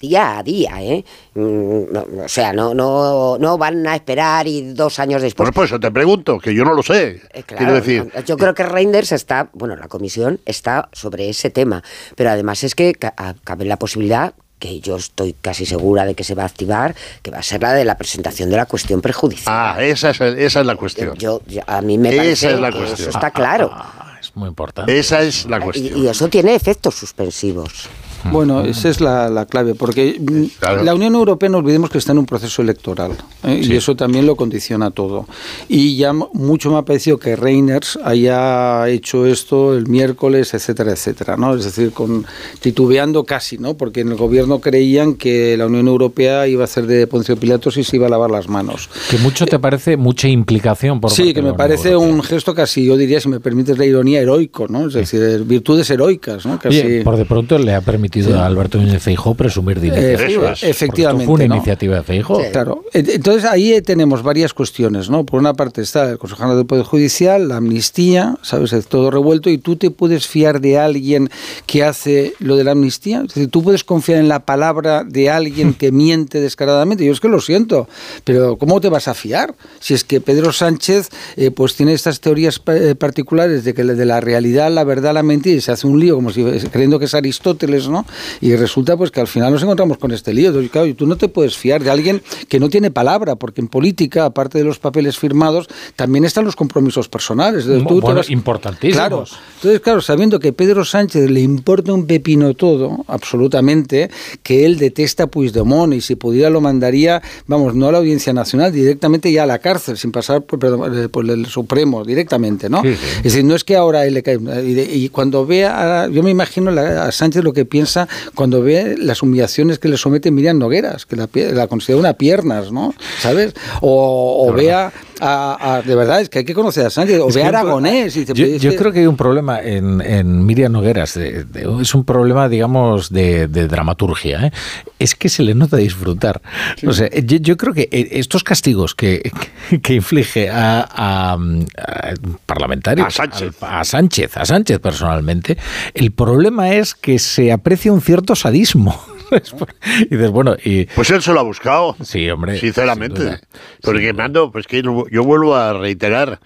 día a día, ¿eh? Mm, no, o sea, no, no, no van a esperar y dos años después. Bueno, pues eso te pregunto, que yo no lo sé. Eh, Claro, Quiero decir, yo creo que Reinders está, bueno, la comisión está sobre ese tema, pero además es que cabe la posibilidad que yo estoy casi segura de que se va a activar, que va a ser la de la presentación de la cuestión prejudicial. ah, esa es, esa es la cuestión. Yo, yo- a mí me Esa parece es la que cuestión. eso está claro. Es muy importante. Esa es la Y, cuestión. y eso tiene efectos suspensivos. Bueno, esa es la, la clave, porque mm, la Unión Europea no olvidemos que está en un proceso electoral ¿eh? y eso también lo condiciona todo. Y ya mucho me ha parecido que Reiners haya hecho esto el miércoles, etcétera, etcétera, ¿no? Es decir, con titubeando casi, ¿no? Porque en el gobierno creían que la Unión Europea iba a hacer de Poncio Pilatos y se iba a lavar las manos. Que mucho te parece mucha implicación por Sí, parte que me parece un gesto casi, yo diría, si me permites la ironía, heroico, ¿no? Es decir, virtudes heroicas, ¿no? Casi... Oye, por de pronto le ha permitido Sí. a Alberto Núñez Feijóo presumir dinero. Eh, Eso es. efectivamente, Fue una ¿no? iniciativa de Feijóo. Claro. E- Entonces ahí tenemos varias cuestiones, ¿no? Por una parte está el Consejo del Poder Judicial, la amnistía, ¿sabes? Es todo revuelto y tú te puedes fiar de alguien que hace lo de la amnistía. Es decir, tú puedes confiar en la palabra de alguien que miente descaradamente. Yo es que lo siento, pero ¿cómo te vas a fiar? Si es que Pedro Sánchez eh, pues tiene estas teorías eh, particulares de que de la realidad, la verdad, la mentira y se hace un lío como si creyendo que es Aristóteles, ¿no? Y resulta pues que al final nos encontramos con este lío. Entonces, claro, y tú no te puedes fiar de alguien que no tiene palabra, porque en política, aparte de los papeles firmados, también están los compromisos personales. Entonces, tú Bueno, vas- importantísimos. Claro. Entonces, claro, sabiendo que Pedro Sánchez le importa un pepino todo, absolutamente, que él detesta a Puigdemont y si pudiera lo mandaría, vamos, no a la Audiencia Nacional, directamente ya a la cárcel, sin pasar por, perdón, eh, por el Supremo, directamente, ¿no? Sí, sí. Es decir, no es que ahora él le cae. Y, y cuando vea, a- yo me imagino a Sánchez lo que piensa cuando ve las humillaciones que le somete Miriam Nogueras, que la, considera una piernas, ¿no? ¿Sabes? O, o vea a, a- De verdad, es que hay que conocer a Sánchez, o pro- Aragonés. y yo, "Pero es yo que- creo que hay un problema en, en Miriam Nogueras. de- de- es un problema, digamos, de, de dramaturgia. ¿eh? Es que se le nota disfrutar. O sea, yo, yo creo que eh, estos castigos que, que inflige a, a- a parlamentarios, A Sánchez. al- a Sánchez, a Sánchez personalmente, el problema es que se aprecia un cierto sadismo. y dices, bueno, y... Pues él se lo ha buscado. Sí, hombre. Sinceramente. Porque, Mando, pues que yo vuelvo a reiterar,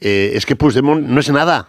eh, es que Puigdemont no es nada.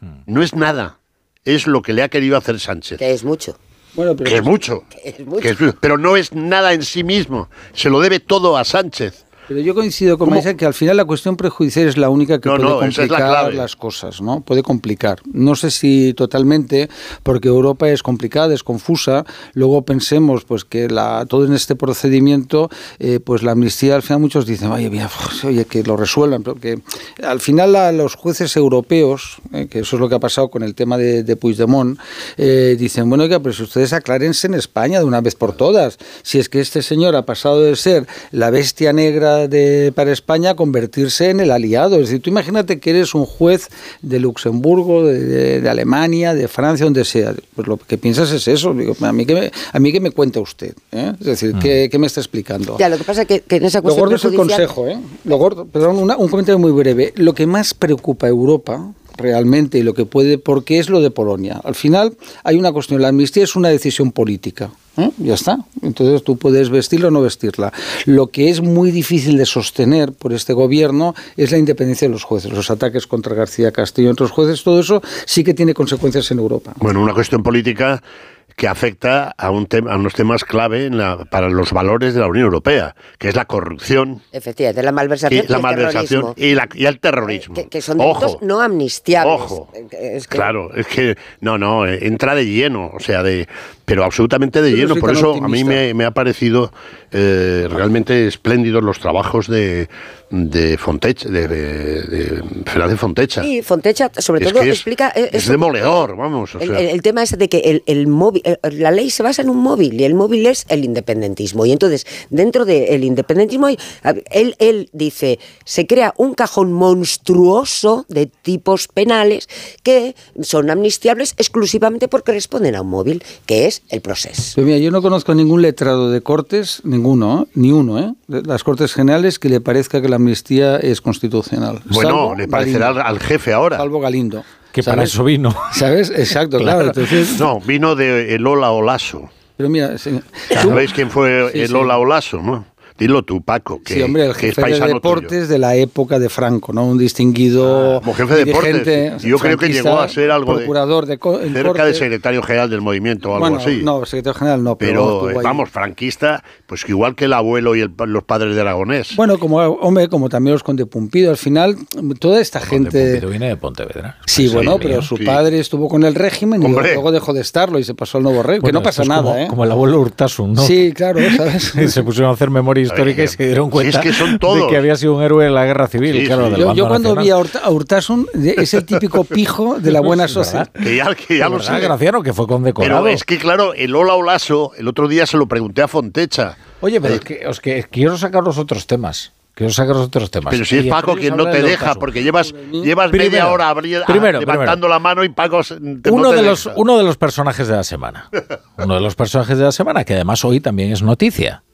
Hmm. No es nada. Es lo que le ha querido hacer Sánchez. Que es mucho. Bueno, pero Que es mucho. Es mucho. Que es mucho. pero no es nada en sí mismo. Se lo debe todo a Sánchez. Pero yo coincido con Maisa que al final la cuestión prejudicial es la única que No, puede no, esa es la complicar las cosas, ¿no? Puede complicar. No sé si totalmente, porque Europa es complicada, es confusa. Luego pensemos, pues que la, todo en este procedimiento, eh, pues la amnistía al final muchos dicen, oye, mira, oye, que lo resuelvan, porque al final la- los jueces europeos, eh, que eso es lo que ha pasado con el tema de, de Puigdemont, eh, dicen, bueno, oiga, pero si ustedes aclárense en España de una vez por todas, si es que este señor ha pasado de ser la bestia negra para, de, para España convertirse en el aliado. Es decir, tú imagínate que eres un juez de Luxemburgo, de, de Alemania, de Francia, donde sea. Pues lo que piensas es eso. Digo, a mí que me, a mí que me cuenta usted. ¿eh? Es decir, ¿qué, ¿qué, me está explicando? Ya, lo que pasa es que, que en esa Lo gordo es el consejo, ¿eh? Lo gordo, perdón, una, un comentario muy breve. Lo que más preocupa a Europa realmente y lo que puede, porque es lo de Polonia. Al final hay una cuestión, la amnistía es una decisión política. ¿Eh? Ya está. Entonces tú puedes vestirla o no vestirla. Lo que es muy difícil de sostener por este gobierno es la independencia de los jueces. Los ataques contra García Castillo y otros jueces, todo eso sí que tiene consecuencias en Europa. Bueno, una cuestión política que afecta a, un tema, a unos temas clave en la, para los valores de la Unión Europea, que es la corrupción. Efectivamente, la malversación y, la malversación y, la, y, el terrorismo. Que, que son delitos Ojo. no amnistiables. Ojo. Es que... Claro, es que no, no, entra de lleno, o sea, de pero absolutamente de lleno. Por eso optimista. a mí me, me ha parecido eh, realmente espléndidos los trabajos de, de Fontech, de, de, de Fernández Fontecha. Sí, Fontecha sobre es todo es, explica... Es, es demoledor, vamos. O el, sea. el, el, tema es de que el, el móvil, la ley se basa en un móvil y el móvil es el independentismo. Y entonces, dentro del independentismo, él, él dice, se crea un cajón monstruoso de tipos penales que son amnistiables exclusivamente porque responden a un móvil, que es el proceso. Mira, yo no conozco ningún letrado de Cortes, ninguno, ¿eh? ni uno, ¿eh? las Cortes Generales que le parezca que la amnistía es constitucional. Bueno, Salvo le parecerá al, al jefe ahora. Salvo Galindo. Que para eso vino. ¿Sabes? Exacto, claro. claro. Entonces, no, vino de Elola Olaso. Pero mira, ¿sabéis quién fue sí, Elola sí. Olaso, no? Dilo tú, Paco. Que, sí, hombre, el jefe de deportes tuyo. de la época de Franco, ¿no? Un distinguido. Ah, como jefe de deportes. Yo creo que llegó a ser algo procurador de, de cerca corte. de secretario general del movimiento o algo bueno, así. No, secretario general no, pero, pero vamos, franquista, pues igual que el abuelo y el, los padres de Aragonés. Bueno, como hombre, como también los Conde Pumpido, al final toda esta el gente. Pumpido viene de Pontevedra. Sí, pues bueno, pero su sí. padre estuvo con el régimen hombre. y luego dejó de estarlo y se pasó al nuevo rey, bueno, que no pasa nada, como, ¿eh? Como el abuelo Urtasun, ¿no? Sí, claro, ¿sabes? se pusieron a hacer memoria histórica y se dieron cuenta si es que, son todos. de que había sido un héroe en la guerra civil. Sí, claro, sí. del yo, yo cuando nacional. vi a, Urta, a Urtasun, es el típico pijo de la buena sociedad. Que ya, que ya lo sé. Graciano, que fue condecorado. Pero es que, claro, el Ola Olaso, el otro día se lo pregunté a Fontecha. Oye, pero es que, os que quiero sacar los otros temas. Quiero sacar los otros temas. Pero si es Paco quien no te deja, porque llevas, llevas primero, media hora abrir, primero, levantando primero. la mano y Paco te, uno, no te de deja. los, uno de los personajes de la semana. uno de los personajes de la semana, que además hoy también es noticia.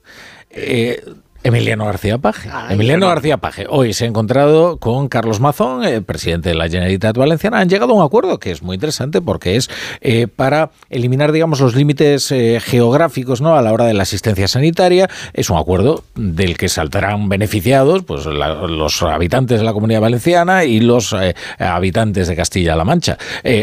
Eh, Emiliano García Paje. Ay, Emiliano García Paje hoy se ha encontrado con Carlos Mazón, el presidente de la Generalitat Valenciana. Han llegado a un acuerdo que es muy interesante porque es eh, para eliminar, digamos, los límites eh, geográficos ¿no? a la hora de la asistencia sanitaria. Es un acuerdo del que saldrán beneficiados pues, la, los habitantes de la comunidad valenciana y los eh, habitantes de Castilla-La Mancha.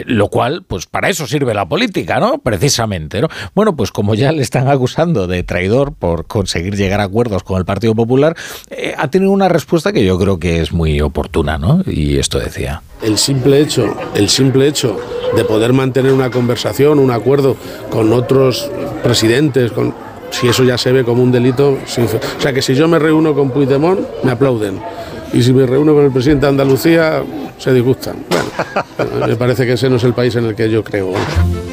Lo cual, pues para eso sirve la política, ¿no? Precisamente, ¿no? Bueno, pues como ya le están acusando de traidor por conseguir llegar a acuerdos con el Partido Popular, eh, ha tenido una respuesta que yo creo que es muy oportuna, ¿no? Y esto decía. El simple hecho, el simple hecho de poder mantener una conversación, un acuerdo con otros presidentes, con, si eso ya se ve como un delito, o sea que si yo me reúno con Puigdemont, me aplauden. Y si me reúno con el presidente de Andalucía, se disgustan. Bueno, me parece que ese no es el país en el que yo creo.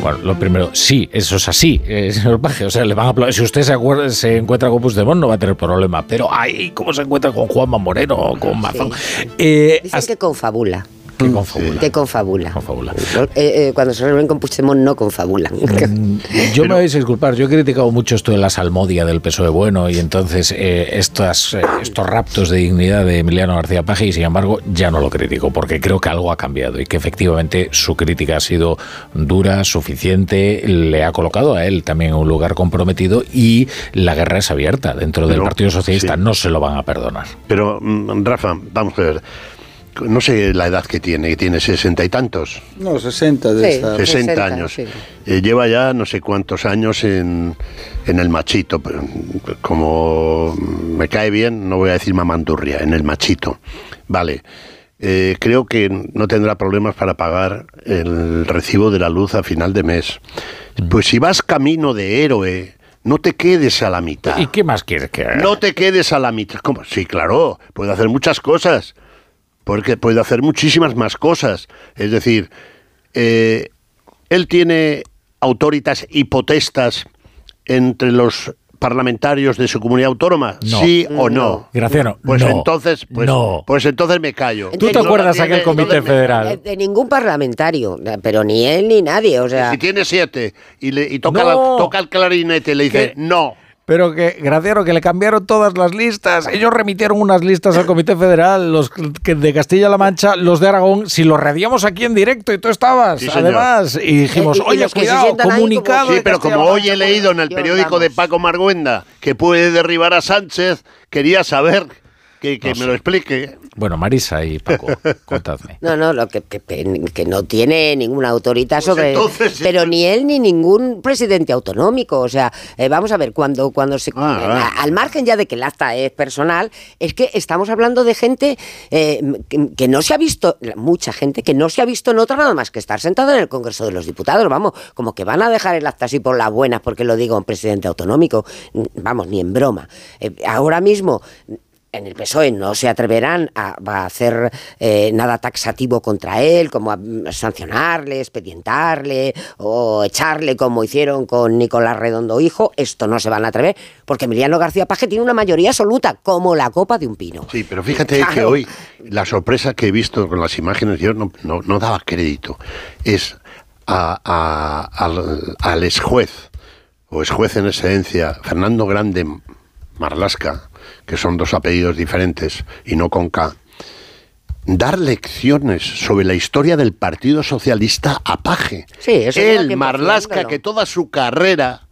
Bueno, lo primero, sí, eso es así, eh, señor Paje. O sea, le van a aplaudir. Si usted se, acuerda, se encuentra con Puigdemont, no va a tener problema. Pero, ay, ¿cómo se encuentra con Juanma Moreno o con Mazón? Sí. Eh, Dicen que confabula. Que confabula. Que confabula. confabula. Eh, eh, cuando se reúnen con Puigdemont no confabulan. Mm, yo Pero, me vais a disculpar, yo he criticado mucho esto de la salmodia del PSOE bueno y entonces eh, estas, estos raptos de dignidad de Emiliano García Paje y sin embargo ya no lo critico porque creo que algo ha cambiado y que efectivamente su crítica ha sido dura, suficiente, le ha colocado a él también en un lugar comprometido y la guerra es abierta dentro del Partido Socialista, sí. no se lo van a perdonar. Pero mm, Rafa, vamos a ver no sé la edad que tiene, que tiene sesenta y tantos. No, sesenta de sí, esta. 60, 60 años. Sí. Eh, lleva ya no sé cuántos años en, en el machito. Como me cae bien, no voy a decir mamandurria, en el machito. Vale. Eh, creo que no tendrá problemas para pagar el recibo de la luz a final de mes. Mm. Pues si vas camino de héroe, no te quedes a la mitad. ¿Y qué más quieres que haga? No te quedes a la mitad. ¿Cómo? Sí, claro, puede hacer muchas cosas porque puede hacer muchísimas más cosas. Es decir, eh, él tiene autoritas y potestas entre los parlamentarios de su comunidad autónoma? No. ¿Sí o no? No. Graciano, Pues no. entonces, pues, No. pues entonces me callo. ¿Tú te No acuerdas tiene- aquel comité federal? De, de ningún parlamentario, pero ni él ni nadie, o sea... Si tiene siete y, le, y toca, No. la- toca el clarinete y le dice, ¿Qué? no. Pero que, Graciano, que le cambiaron todas las listas. Ellos remitieron unas listas al Comité Federal, los que de Castilla-La Mancha, los de Aragón, si los radiamos aquí en directo y tú estabas, Sí, además. Y dijimos, Eh, y- y oye, se cuidado, comunicado. como- Sí, pero como hoy he leído en el periódico de. Paco Marguenda que puede derribar a Sánchez, quería saber que, que No me sé. lo explique. Bueno, Marisa y Paco, contadme. No, no, lo que, que- que no tiene ninguna autoridad sobre... Pues entonces- pero ni él ni ningún presidente autonómico. O sea, eh, vamos a ver, cuando, cuando se... Ah, a- Al margen ya de que el acta es personal, es que estamos hablando de gente eh, que, que no se ha visto, mucha gente que no se ha visto en otra nada más que estar sentado en el Congreso de los Diputados. Vamos, como que van a dejar el acta así por las buenas porque lo diga un presidente autonómico. Vamos, ni en broma. Eh, ahora mismo... En el PSOE no se atreverán a, a hacer eh, nada taxativo contra él, como a mm, sancionarle, expedientarle o echarle como hicieron con Nicolás Redondo Hijo. Esto no se van a atrever porque Emiliano García Paje tiene una mayoría absoluta, como la copa de un pino. Sí, pero fíjate que hoy la sorpresa que he visto con las imágenes, yo no, no, no daba crédito, es a- a- al, al ex juez, o ex juez en esencia, Fernando Grande Marlasca, que son dos apellidos diferentes y no con K, dar lecciones sobre la historia del Partido Socialista a Paje. Sí, eso tiempo Marlasca, que toda su carrera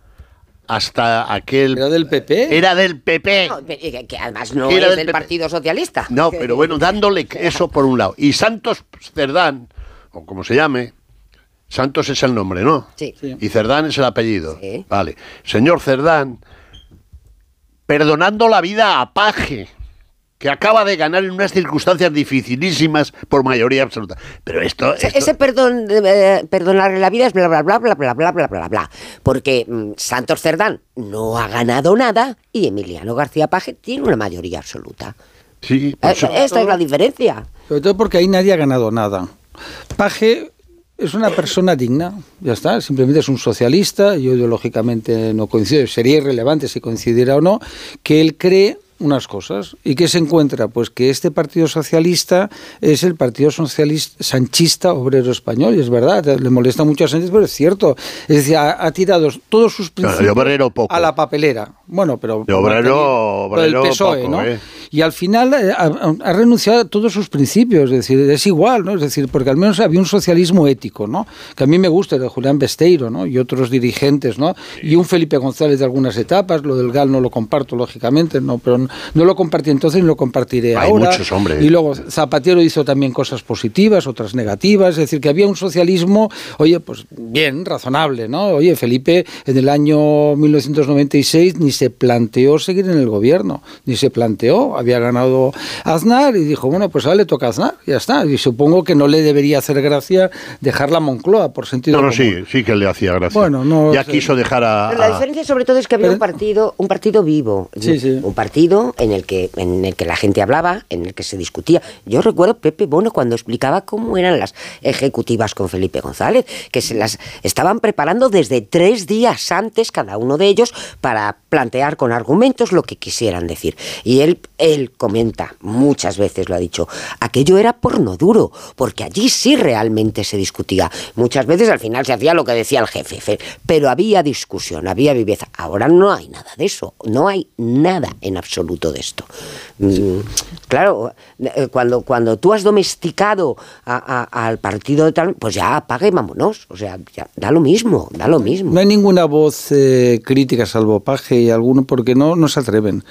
hasta aquel... ¿Era del PP? Era del PP. No, que, que además no Era es del del PP. Partido Socialista. No, pero bueno, dándole eso por un lado. Y Santos Cerdán, o como se llame, Santos es el nombre, ¿no? Sí. Y Cerdán es el apellido. Sí. Vale. Señor Cerdán, perdonando la vida a Paje, que acaba de ganar en unas circunstancias dificilísimas por mayoría absoluta. Pero esto... O sea, esto- Ese perdón, eh, perdonarle la vida es bla, bla, bla, bla, bla, bla, bla, bla, bla. Porque mm, Santos Cerdán no ha ganado nada y Emiliano García Paje tiene una mayoría absoluta. Sí, Eh, Esta es la diferencia. Sobre todo porque ahí nadie ha ganado nada. Paje es una persona digna, ya está, simplemente es un socialista, yo ideológicamente no coincido, sería irrelevante si coincidiera o no, que él cree unas cosas y que se encuentra pues que este Partido Socialista es el Partido Socialista Sanchista Obrero Español y es verdad le molesta mucho a Sánchez pero es cierto es decir ha, ha tirado todos sus Claro, principios obrero poco. a la papelera bueno pero De obrero- del obrero PSOE poco, ¿no? ¿eh? y al final eh, ha, ha renunciado a todos sus principios, es decir, es igual, ¿no? Es decir, porque al menos había un socialismo ético, ¿no? Que a mí me gusta, el de Julián Besteiro, ¿no? Y otros dirigentes, ¿no? Y un Felipe González de algunas etapas, lo del GAL no lo comparto, lógicamente, ¿no? Pero no, lo compartí entonces ni lo compartiré Hay ahora. muchos, hombre. Y luego Zapatero hizo también cosas positivas, otras negativas, es decir, que había un socialismo, oye, pues bien, razonable, ¿no? Oye, Felipe en el año 1996 ni se planteó seguir en el gobierno, ni se planteó, había ganado Aznar y dijo, bueno, pues ahora le toca a Aznar, ya está. Y supongo que no le debería hacer gracia dejar la Moncloa por sentido no, no, común. sí, sí que le hacía gracia. Bueno, no ya sé. quiso dejar a... Pero la a- diferencia sobre todo es que había un partido, un partido vivo, Sí, sí. un partido en el que en el que la gente hablaba, en el que se discutía. Yo recuerdo Pepe Bono cuando explicaba cómo eran las ejecutivas con Felipe González, que se las estaban preparando desde tres días antes cada uno de ellos para plantear con argumentos lo que quisieran decir. Y él él comenta muchas veces lo ha dicho, aquello era porno duro, porque allí sí realmente se discutía. Muchas veces al final se hacía lo que decía el jefe, fe- pero había discusión, había viveza. Ahora no hay nada de eso, no hay nada en absoluto de esto. Mm, Claro, eh, cuando, cuando tú has domesticado a- a- al partido de tal, pues ya apaga y vámonos. O sea, ya, da lo mismo, da lo mismo. No hay ninguna voz eh, crítica, salvo Paje y alguno, porque no, no se atreven.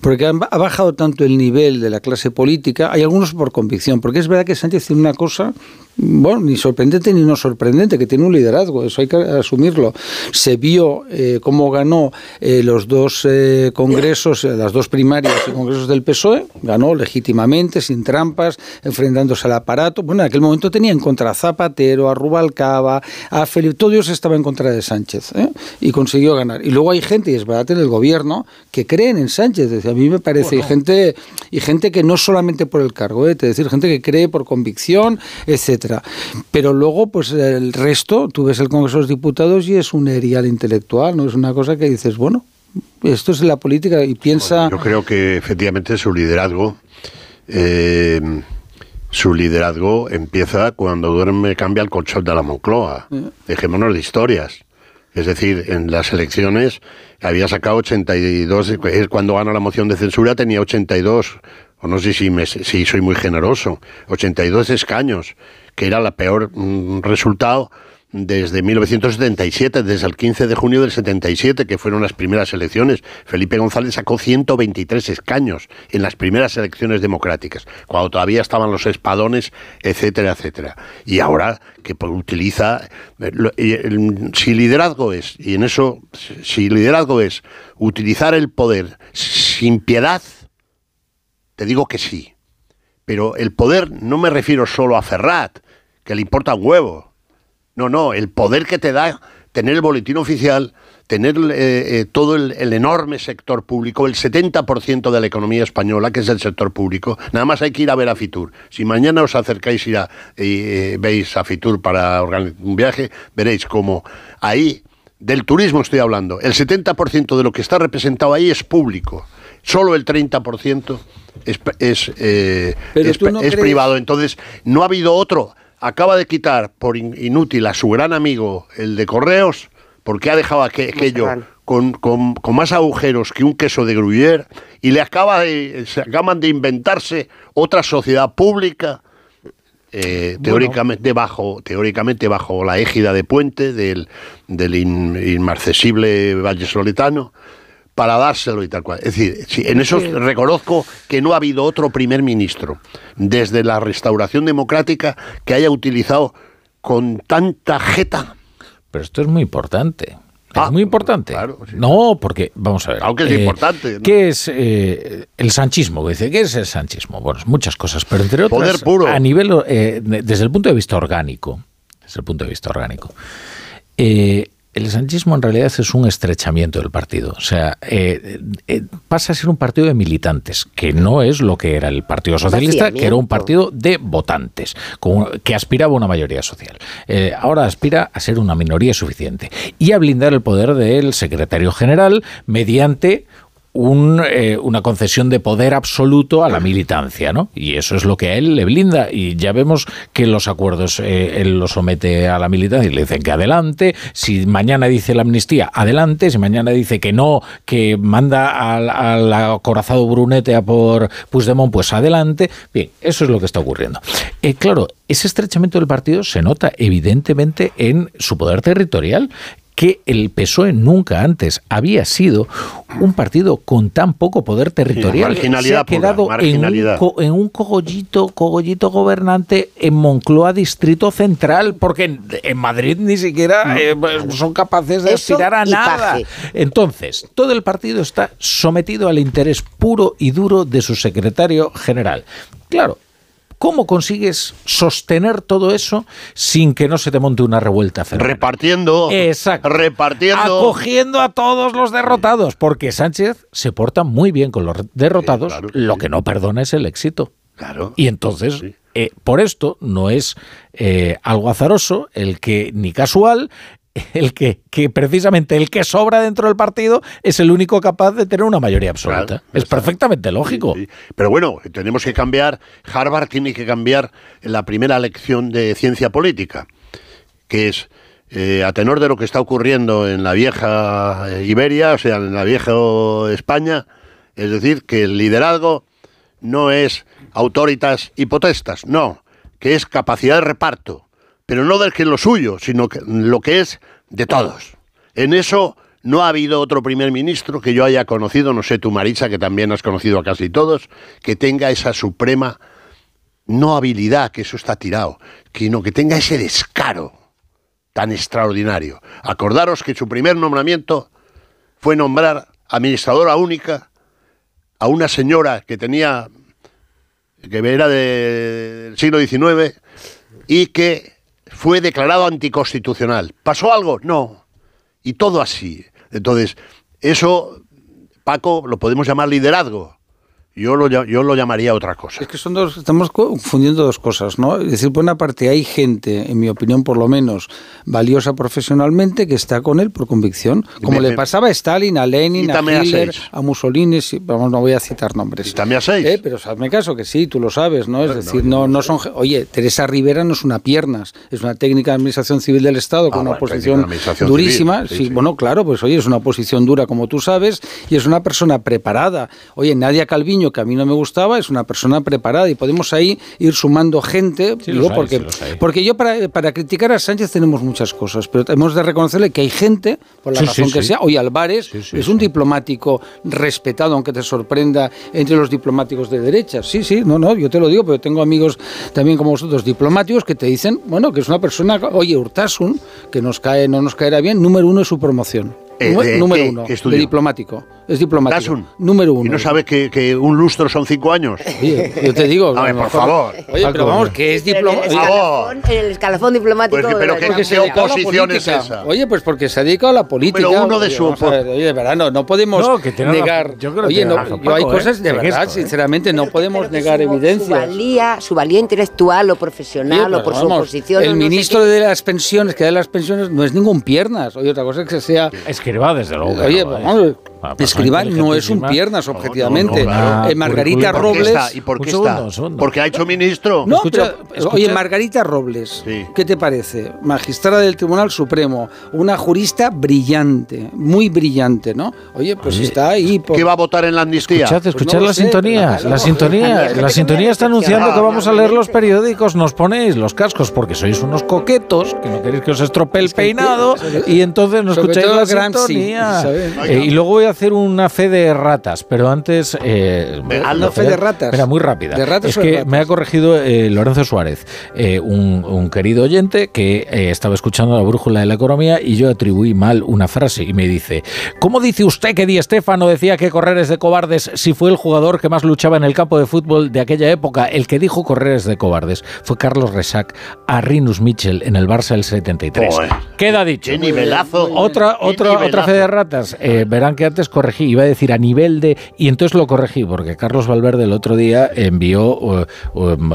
Porque han- ha bajado tanto el nivel de la clase política, hay algunos por convicción, porque es verdad que Sánchez tiene una cosa, bueno, ni sorprendente ni no sorprendente, que tiene un liderazgo, eso hay que asumirlo. Se vio eh, cómo ganó eh, los dos eh, congresos, eh, las dos primarias y congresos del PSOE, ganó legítimamente, sin trampas, enfrentándose al aparato. Bueno, en aquel momento tenía en contra a Zapatero, a Rubalcaba, a Felipe, todos ellos estaban en contra de Sánchez ¿eh? y consiguió ganar. Y luego hay gente, y es verdad, en el gobierno, que creen en Sánchez. Decir, a mí me parece, y gente y gente que no solamente por el cargo, es decir, gente que cree por convicción, etcétera. Pero luego, pues el resto, tú ves el Congreso de los Diputados y es un erial intelectual, no es una cosa que dices, bueno, Esto es la política y piensa... Yo creo que efectivamente su liderazgo... eh, su liderazgo empieza cuando duerme cambia el colchón de la Moncloa. Dejémonos de historias. Es decir, en las elecciones había sacado 82, es cuando gana la moción de censura tenía 82, o no sé si, me- si soy muy generoso, 82 escaños, que era la peor mm, resultado desde 1977, desde el 15 de junio del 77, que fueron las primeras elecciones. Felipe González sacó 123 escaños en las primeras elecciones democráticas, cuando todavía estaban los espadones, etcétera, etcétera. Y ahora que pues, utiliza, eh, si liderazgo es, y en eso, si liderazgo es utilizar el poder sin piedad, te digo que sí. Pero el poder no me refiero solo a Ferrat, que le importa un huevo. No, no, el poder que te da tener el boletín oficial, tener eh, eh, todo el, enorme sector público, el 70% de la economía española, que es el sector público, nada más hay que ir a ver a Fitur. Si mañana os acercáis y, y, eh, veis a Fitur para organizar un viaje, veréis como ahí, del turismo estoy hablando, el 70% de lo que está representado ahí es público. Solo el 30% es, es, eh, es, no es privado. Entonces, no ha habido otro. Acaba de quitar por in- inútil a su gran amigo, el de Correos, porque ha dejado aqu- aquello con, con- con más agujeros que un queso de Gruyère, y le acaba de, se acaban de inventarse otra sociedad pública. eh, teóricamente bajo teóricamente bajo la égida de Puente del, del in- inmarcesible Valle Soletano para dárselo y tal cual. Es decir, sí, en eso Sí. reconozco que no ha habido otro primer ministro desde la restauración democrática que haya utilizado con tanta jeta. Pero esto es muy importante. Es muy importante. No, porque, vamos a ver. Aunque es eh, importante, ¿no? ¿Qué es eh, el sanchismo? Dice, ¿qué es el sanchismo? Bueno, muchas cosas, pero entre otras, Poder puro. a nivel, eh, desde el punto de vista orgánico, desde el punto de vista orgánico, eh, el sanchismo en realidad es un estrechamiento del partido. O sea, eh, eh, pasa a ser un partido de militantes, que no es lo que era el Partido Socialista, que era un partido de votantes, con- que aspiraba a una mayoría social. Eh, ahora aspira a ser una minoría suficiente y a blindar el poder del secretario general mediante un, eh, una concesión de poder absoluto a la militancia, ¿no? Y eso es lo que a él le blinda. Y ya vemos que los acuerdos eh, él los somete a la militancia y le dicen que adelante. Si mañana dice la amnistía, adelante. Si mañana dice que no, que manda al, al acorazado Brunete a por Puigdemont, pues adelante. Bien, eso es lo que está ocurriendo. Eh, claro, ese estrechamiento del partido se nota evidentemente en su poder territorial que el PSOE nunca antes había sido un partido con tan poco poder territorial. marginalidad Se ha pura, quedado en, un, marginalidad. co- en un cogollito, cogollito gobernante en Moncloa Distrito Central, porque en, en Madrid ni siquiera eh, son capaces de Eso aspirar a nada. Entonces, todo el partido está sometido al interés puro y duro de su secretario general. Claro. ¿Cómo consigues sostener todo eso sin que no se te monte una revuelta federal? Repartiendo. Exacto. Repartiendo. Acogiendo a todos los derrotados, porque Sánchez se porta muy bien con los derrotados, lo que no perdona es el éxito. Claro. Y entonces, eh, por esto, no es eh, algo azaroso el que, ni casual, el que, que precisamente el que sobra dentro del partido es el único capaz de tener una mayoría absoluta. es perfectamente lógico. Pero bueno, tenemos que cambiar, Harvard tiene que cambiar la primera lección de ciencia política, que es, eh, a tenor de lo que está ocurriendo en la vieja eh, Iberia, o sea, en la vieja España, es decir, que el liderazgo no es autoritas y potestas, no, que es capacidad de reparto, pero no del que es lo suyo, sino lo que es de todos. En eso no ha habido otro primer ministro que yo haya conocido, no sé tú Marisa, que también has conocido a casi todos, que tenga esa suprema no habilidad, que eso está tirado, sino que tenga ese descaro tan extraordinario. Acordaros que su primer nombramiento fue nombrar administradora única a una señora que tenía que era de- del siglo XIX y que fue declarado anticonstitucional. ¿Pasó algo? No. Y todo así. Entonces, eso, Paco, lo podemos llamar liderazgo. Yo lo, yo lo llamaría otra cosa. Es que son dos, estamos confundiendo dos cosas, ¿no? Es decir, por una parte hay gente, en mi opinión por lo menos, valiosa profesionalmente que está con él por convicción, como Me- le me- pasaba a Stalin, a Lenin, a a Hitler, seis. a Mussolini, sí, vamos, no voy a citar nombres. Cítame a seis. Eh, pero hazme caso que sí, tú lo sabes, ¿no? Es decir, no, no son... Oye, Teresa Rivera no es una piernas, es una técnica de administración civil del Estado con Ah, una bueno, posición durísima. civil, sí, sí. bueno, claro, pues oye, es una posición dura como tú sabes y es una persona preparada. Oye, Nadia Calviño, que a mí no me gustaba, es una persona preparada y podemos ahí ir sumando gente, Sí, digo, los hay, porque, sí, porque yo para, para criticar a Sánchez tenemos muchas cosas, pero hemos de reconocerle que hay gente, por la Sí, razón que sea, oye, Álvarez es un diplomático respetado, aunque te sorprenda, entre los diplomáticos de derecha. Sí, sí, no, no, yo te lo digo, pero tengo amigos también como vosotros, diplomáticos, que te dicen, bueno, que es una persona, oye, Urtasun, que nos cae, no nos caerá bien, número uno es su promoción. Eh, Número- ¿de número qué- uno, qué de diplomático. Es diplomático. Número uno. ¿Y no sabe que, que un lustro son cinco años? Oye, yo te digo. A ver, por mejor- favor. Oye, pero vamos, que es el, diplomático. en el escalafón diplomático. Pues, pero ¿qué- qué oposición es esa? Oye, pues porque se ha dedicado a la política. Número uno de Oye, su ver, oye, de verdad, no, no podemos No, que negar. Yo creo que oye, no, yo hay ¿eh? cosas de verdad, esto, ¿eh? sinceramente, no podemos Pero que negar su- Su valía, su valía intelectual o profesional o por pero su oposición. El ministro de las pensiones, que da las pensiones, no es ningún piernas. Oye, otra cosa es que sea. Escriba, desde luego. Oye, no, ¿eh? Escriba no es un piernas, No, no, objetivamente. no, claro. Eh, Margarita. ¿Por qué Robles. está? ¿Y por qué segundo, está? segundo. Porque ha hecho ministro. No, Escucha, pero, escucha. oye, Margarita Robles, Sí. ¿qué te parece? Magistrada del Tribunal Supremo, una jurista brillante, muy brillante, ¿no? Oye, pues está ahí. por- ¿Qué va a votar en la amnistía? Escuchad, Pues escuchad la sé, sintonía. La sintonía, la sintonía está anunciando que vamos a leer los periódicos. Nos ponéis los cascos porque sois unos coquetos, que no queréis que os estropee el peinado y entonces no escucháis la sintonía. Eh, y luego voy a hacer una fe de ratas, pero antes. Eh, una fe de ratas. Mira, muy rápida. ¿De ratas es que ratas? me ha corregido eh, Lorenzo Suárez, eh, un, un querido oyente que eh, estaba escuchando la brújula de la economía y yo atribuí mal una frase y me dice: ¿Cómo dice usted que Di Stéfano decía que correr es de cobardes si fue el jugador que más luchaba en el campo de fútbol de aquella época? El que dijo correr es de cobardes fue Carlos Resac a Rinus Mitchell en el Barça del 73. Joder. Queda dicho. Qué nivelazo. Otra, otra, otra fe de ratas. Verán que antes corregí, iba a decir a nivel de. Y entonces lo corregí, porque Carlos Valverde el otro día envió,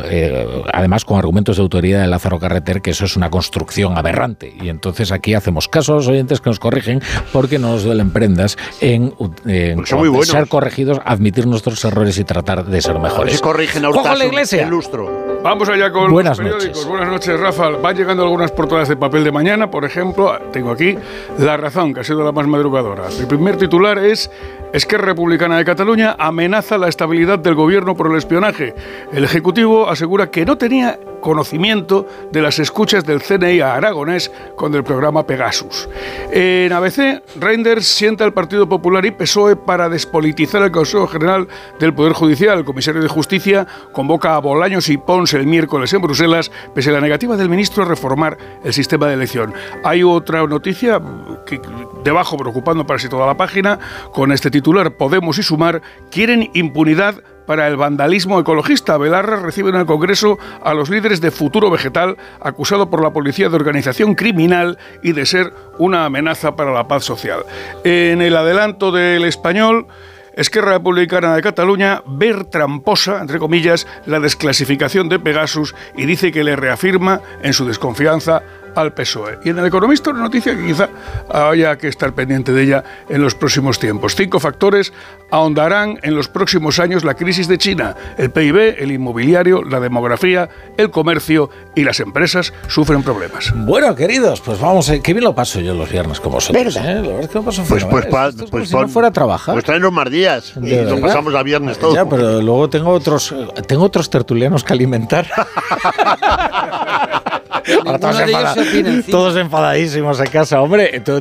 eh, además con argumentos de autoridad de Lázaro Carreter, que eso es una construcción aberrante. Y entonces aquí hacemos caso a los oyentes que nos corrigen, porque no nos duelen prendas en, en Pues muy ser corregidos, admitir nuestros errores y tratar de ser A ver mejores. si corrigen a ¡Juanjo Urtasun, la Iglesia! el lustro. Vamos allá con Buenas los periódicos. noches. Buenas noches, Rafa. Van llegando algunas portadas de papel de mañana. Por ejemplo, tengo aquí La Razón, que ha sido la más madrugadora. El primer titular es Esquerra Republicana de Cataluña amenaza la estabilidad del gobierno por el espionaje. El Ejecutivo asegura que no tenía conocimiento de las escuchas del CNI a Aragonés con el programa Pegasus. En ABC, Reinders sienta al Partido Popular y PSOE para despolitizar el Consejo General del Poder Judicial. El comisario de Justicia convoca a Bolaños y Pons el miércoles en Bruselas, pese a la negativa del ministro a reformar el sistema de elección. Hay otra noticia que debajo preocupando para toda la página con este titular Podemos y Sumar quieren impunidad para el vandalismo ecologista. Belarra recibe en el Congreso a los líderes de Futuro Vegetal, acusado por la policía de organización criminal y de ser una amenaza para la paz social. En el adelanto del español. Esquerra Republicana de Cataluña ver tramposa, entre comillas, la desclasificación de Pegasus y dice que le reafirma en su desconfianza al PSOE. Y en el Economista una noticia que quizá haya que estar pendiente de ella en los próximos tiempos. Cinco factores ahondarán en los próximos años la crisis de China. El PIB, el inmobiliario, la demografía, el comercio y las empresas sufren problemas. Bueno, queridos, pues vamos, a, qué bien lo paso yo los viernes con vosotros. ¿Verdad? ¿eh? La verdad es que lo paso Pues, pues, pa- pues si no fuera a trabajar. Pues tráenos más días. Y verdad. pasamos a viernes todo. Ya, pero luego tengo otros, tengo otros tertulianos que alimentar. Ahora todos, enfada- todos enfadadísimos en casa. Hombre, tú,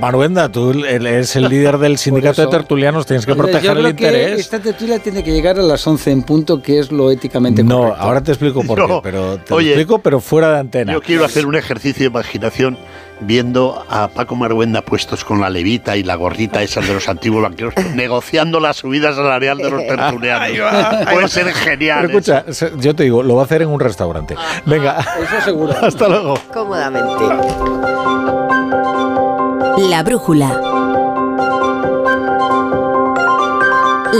Manuenda, tú eres el líder del sindicato de tertulianos, tienes que Oye, proteger yo el interés. esta tertulia tiene que llegar a las 11 en punto, que es lo éticamente No, correcto. ahora te explico por No, qué, pero te oye, lo explico, pero fuera de antena. Yo quiero hacer un ejercicio de imaginación viendo a Paco Maruenda puestos con la levita y la gorrita esas de los antiguos banqueros negociando la subida salarial de los tertulianos. Puede ser genial. Pero escucha, yo te digo, lo va a hacer en un restaurante. Venga, Eso seguro. hasta luego. Cómodamente. La brújula.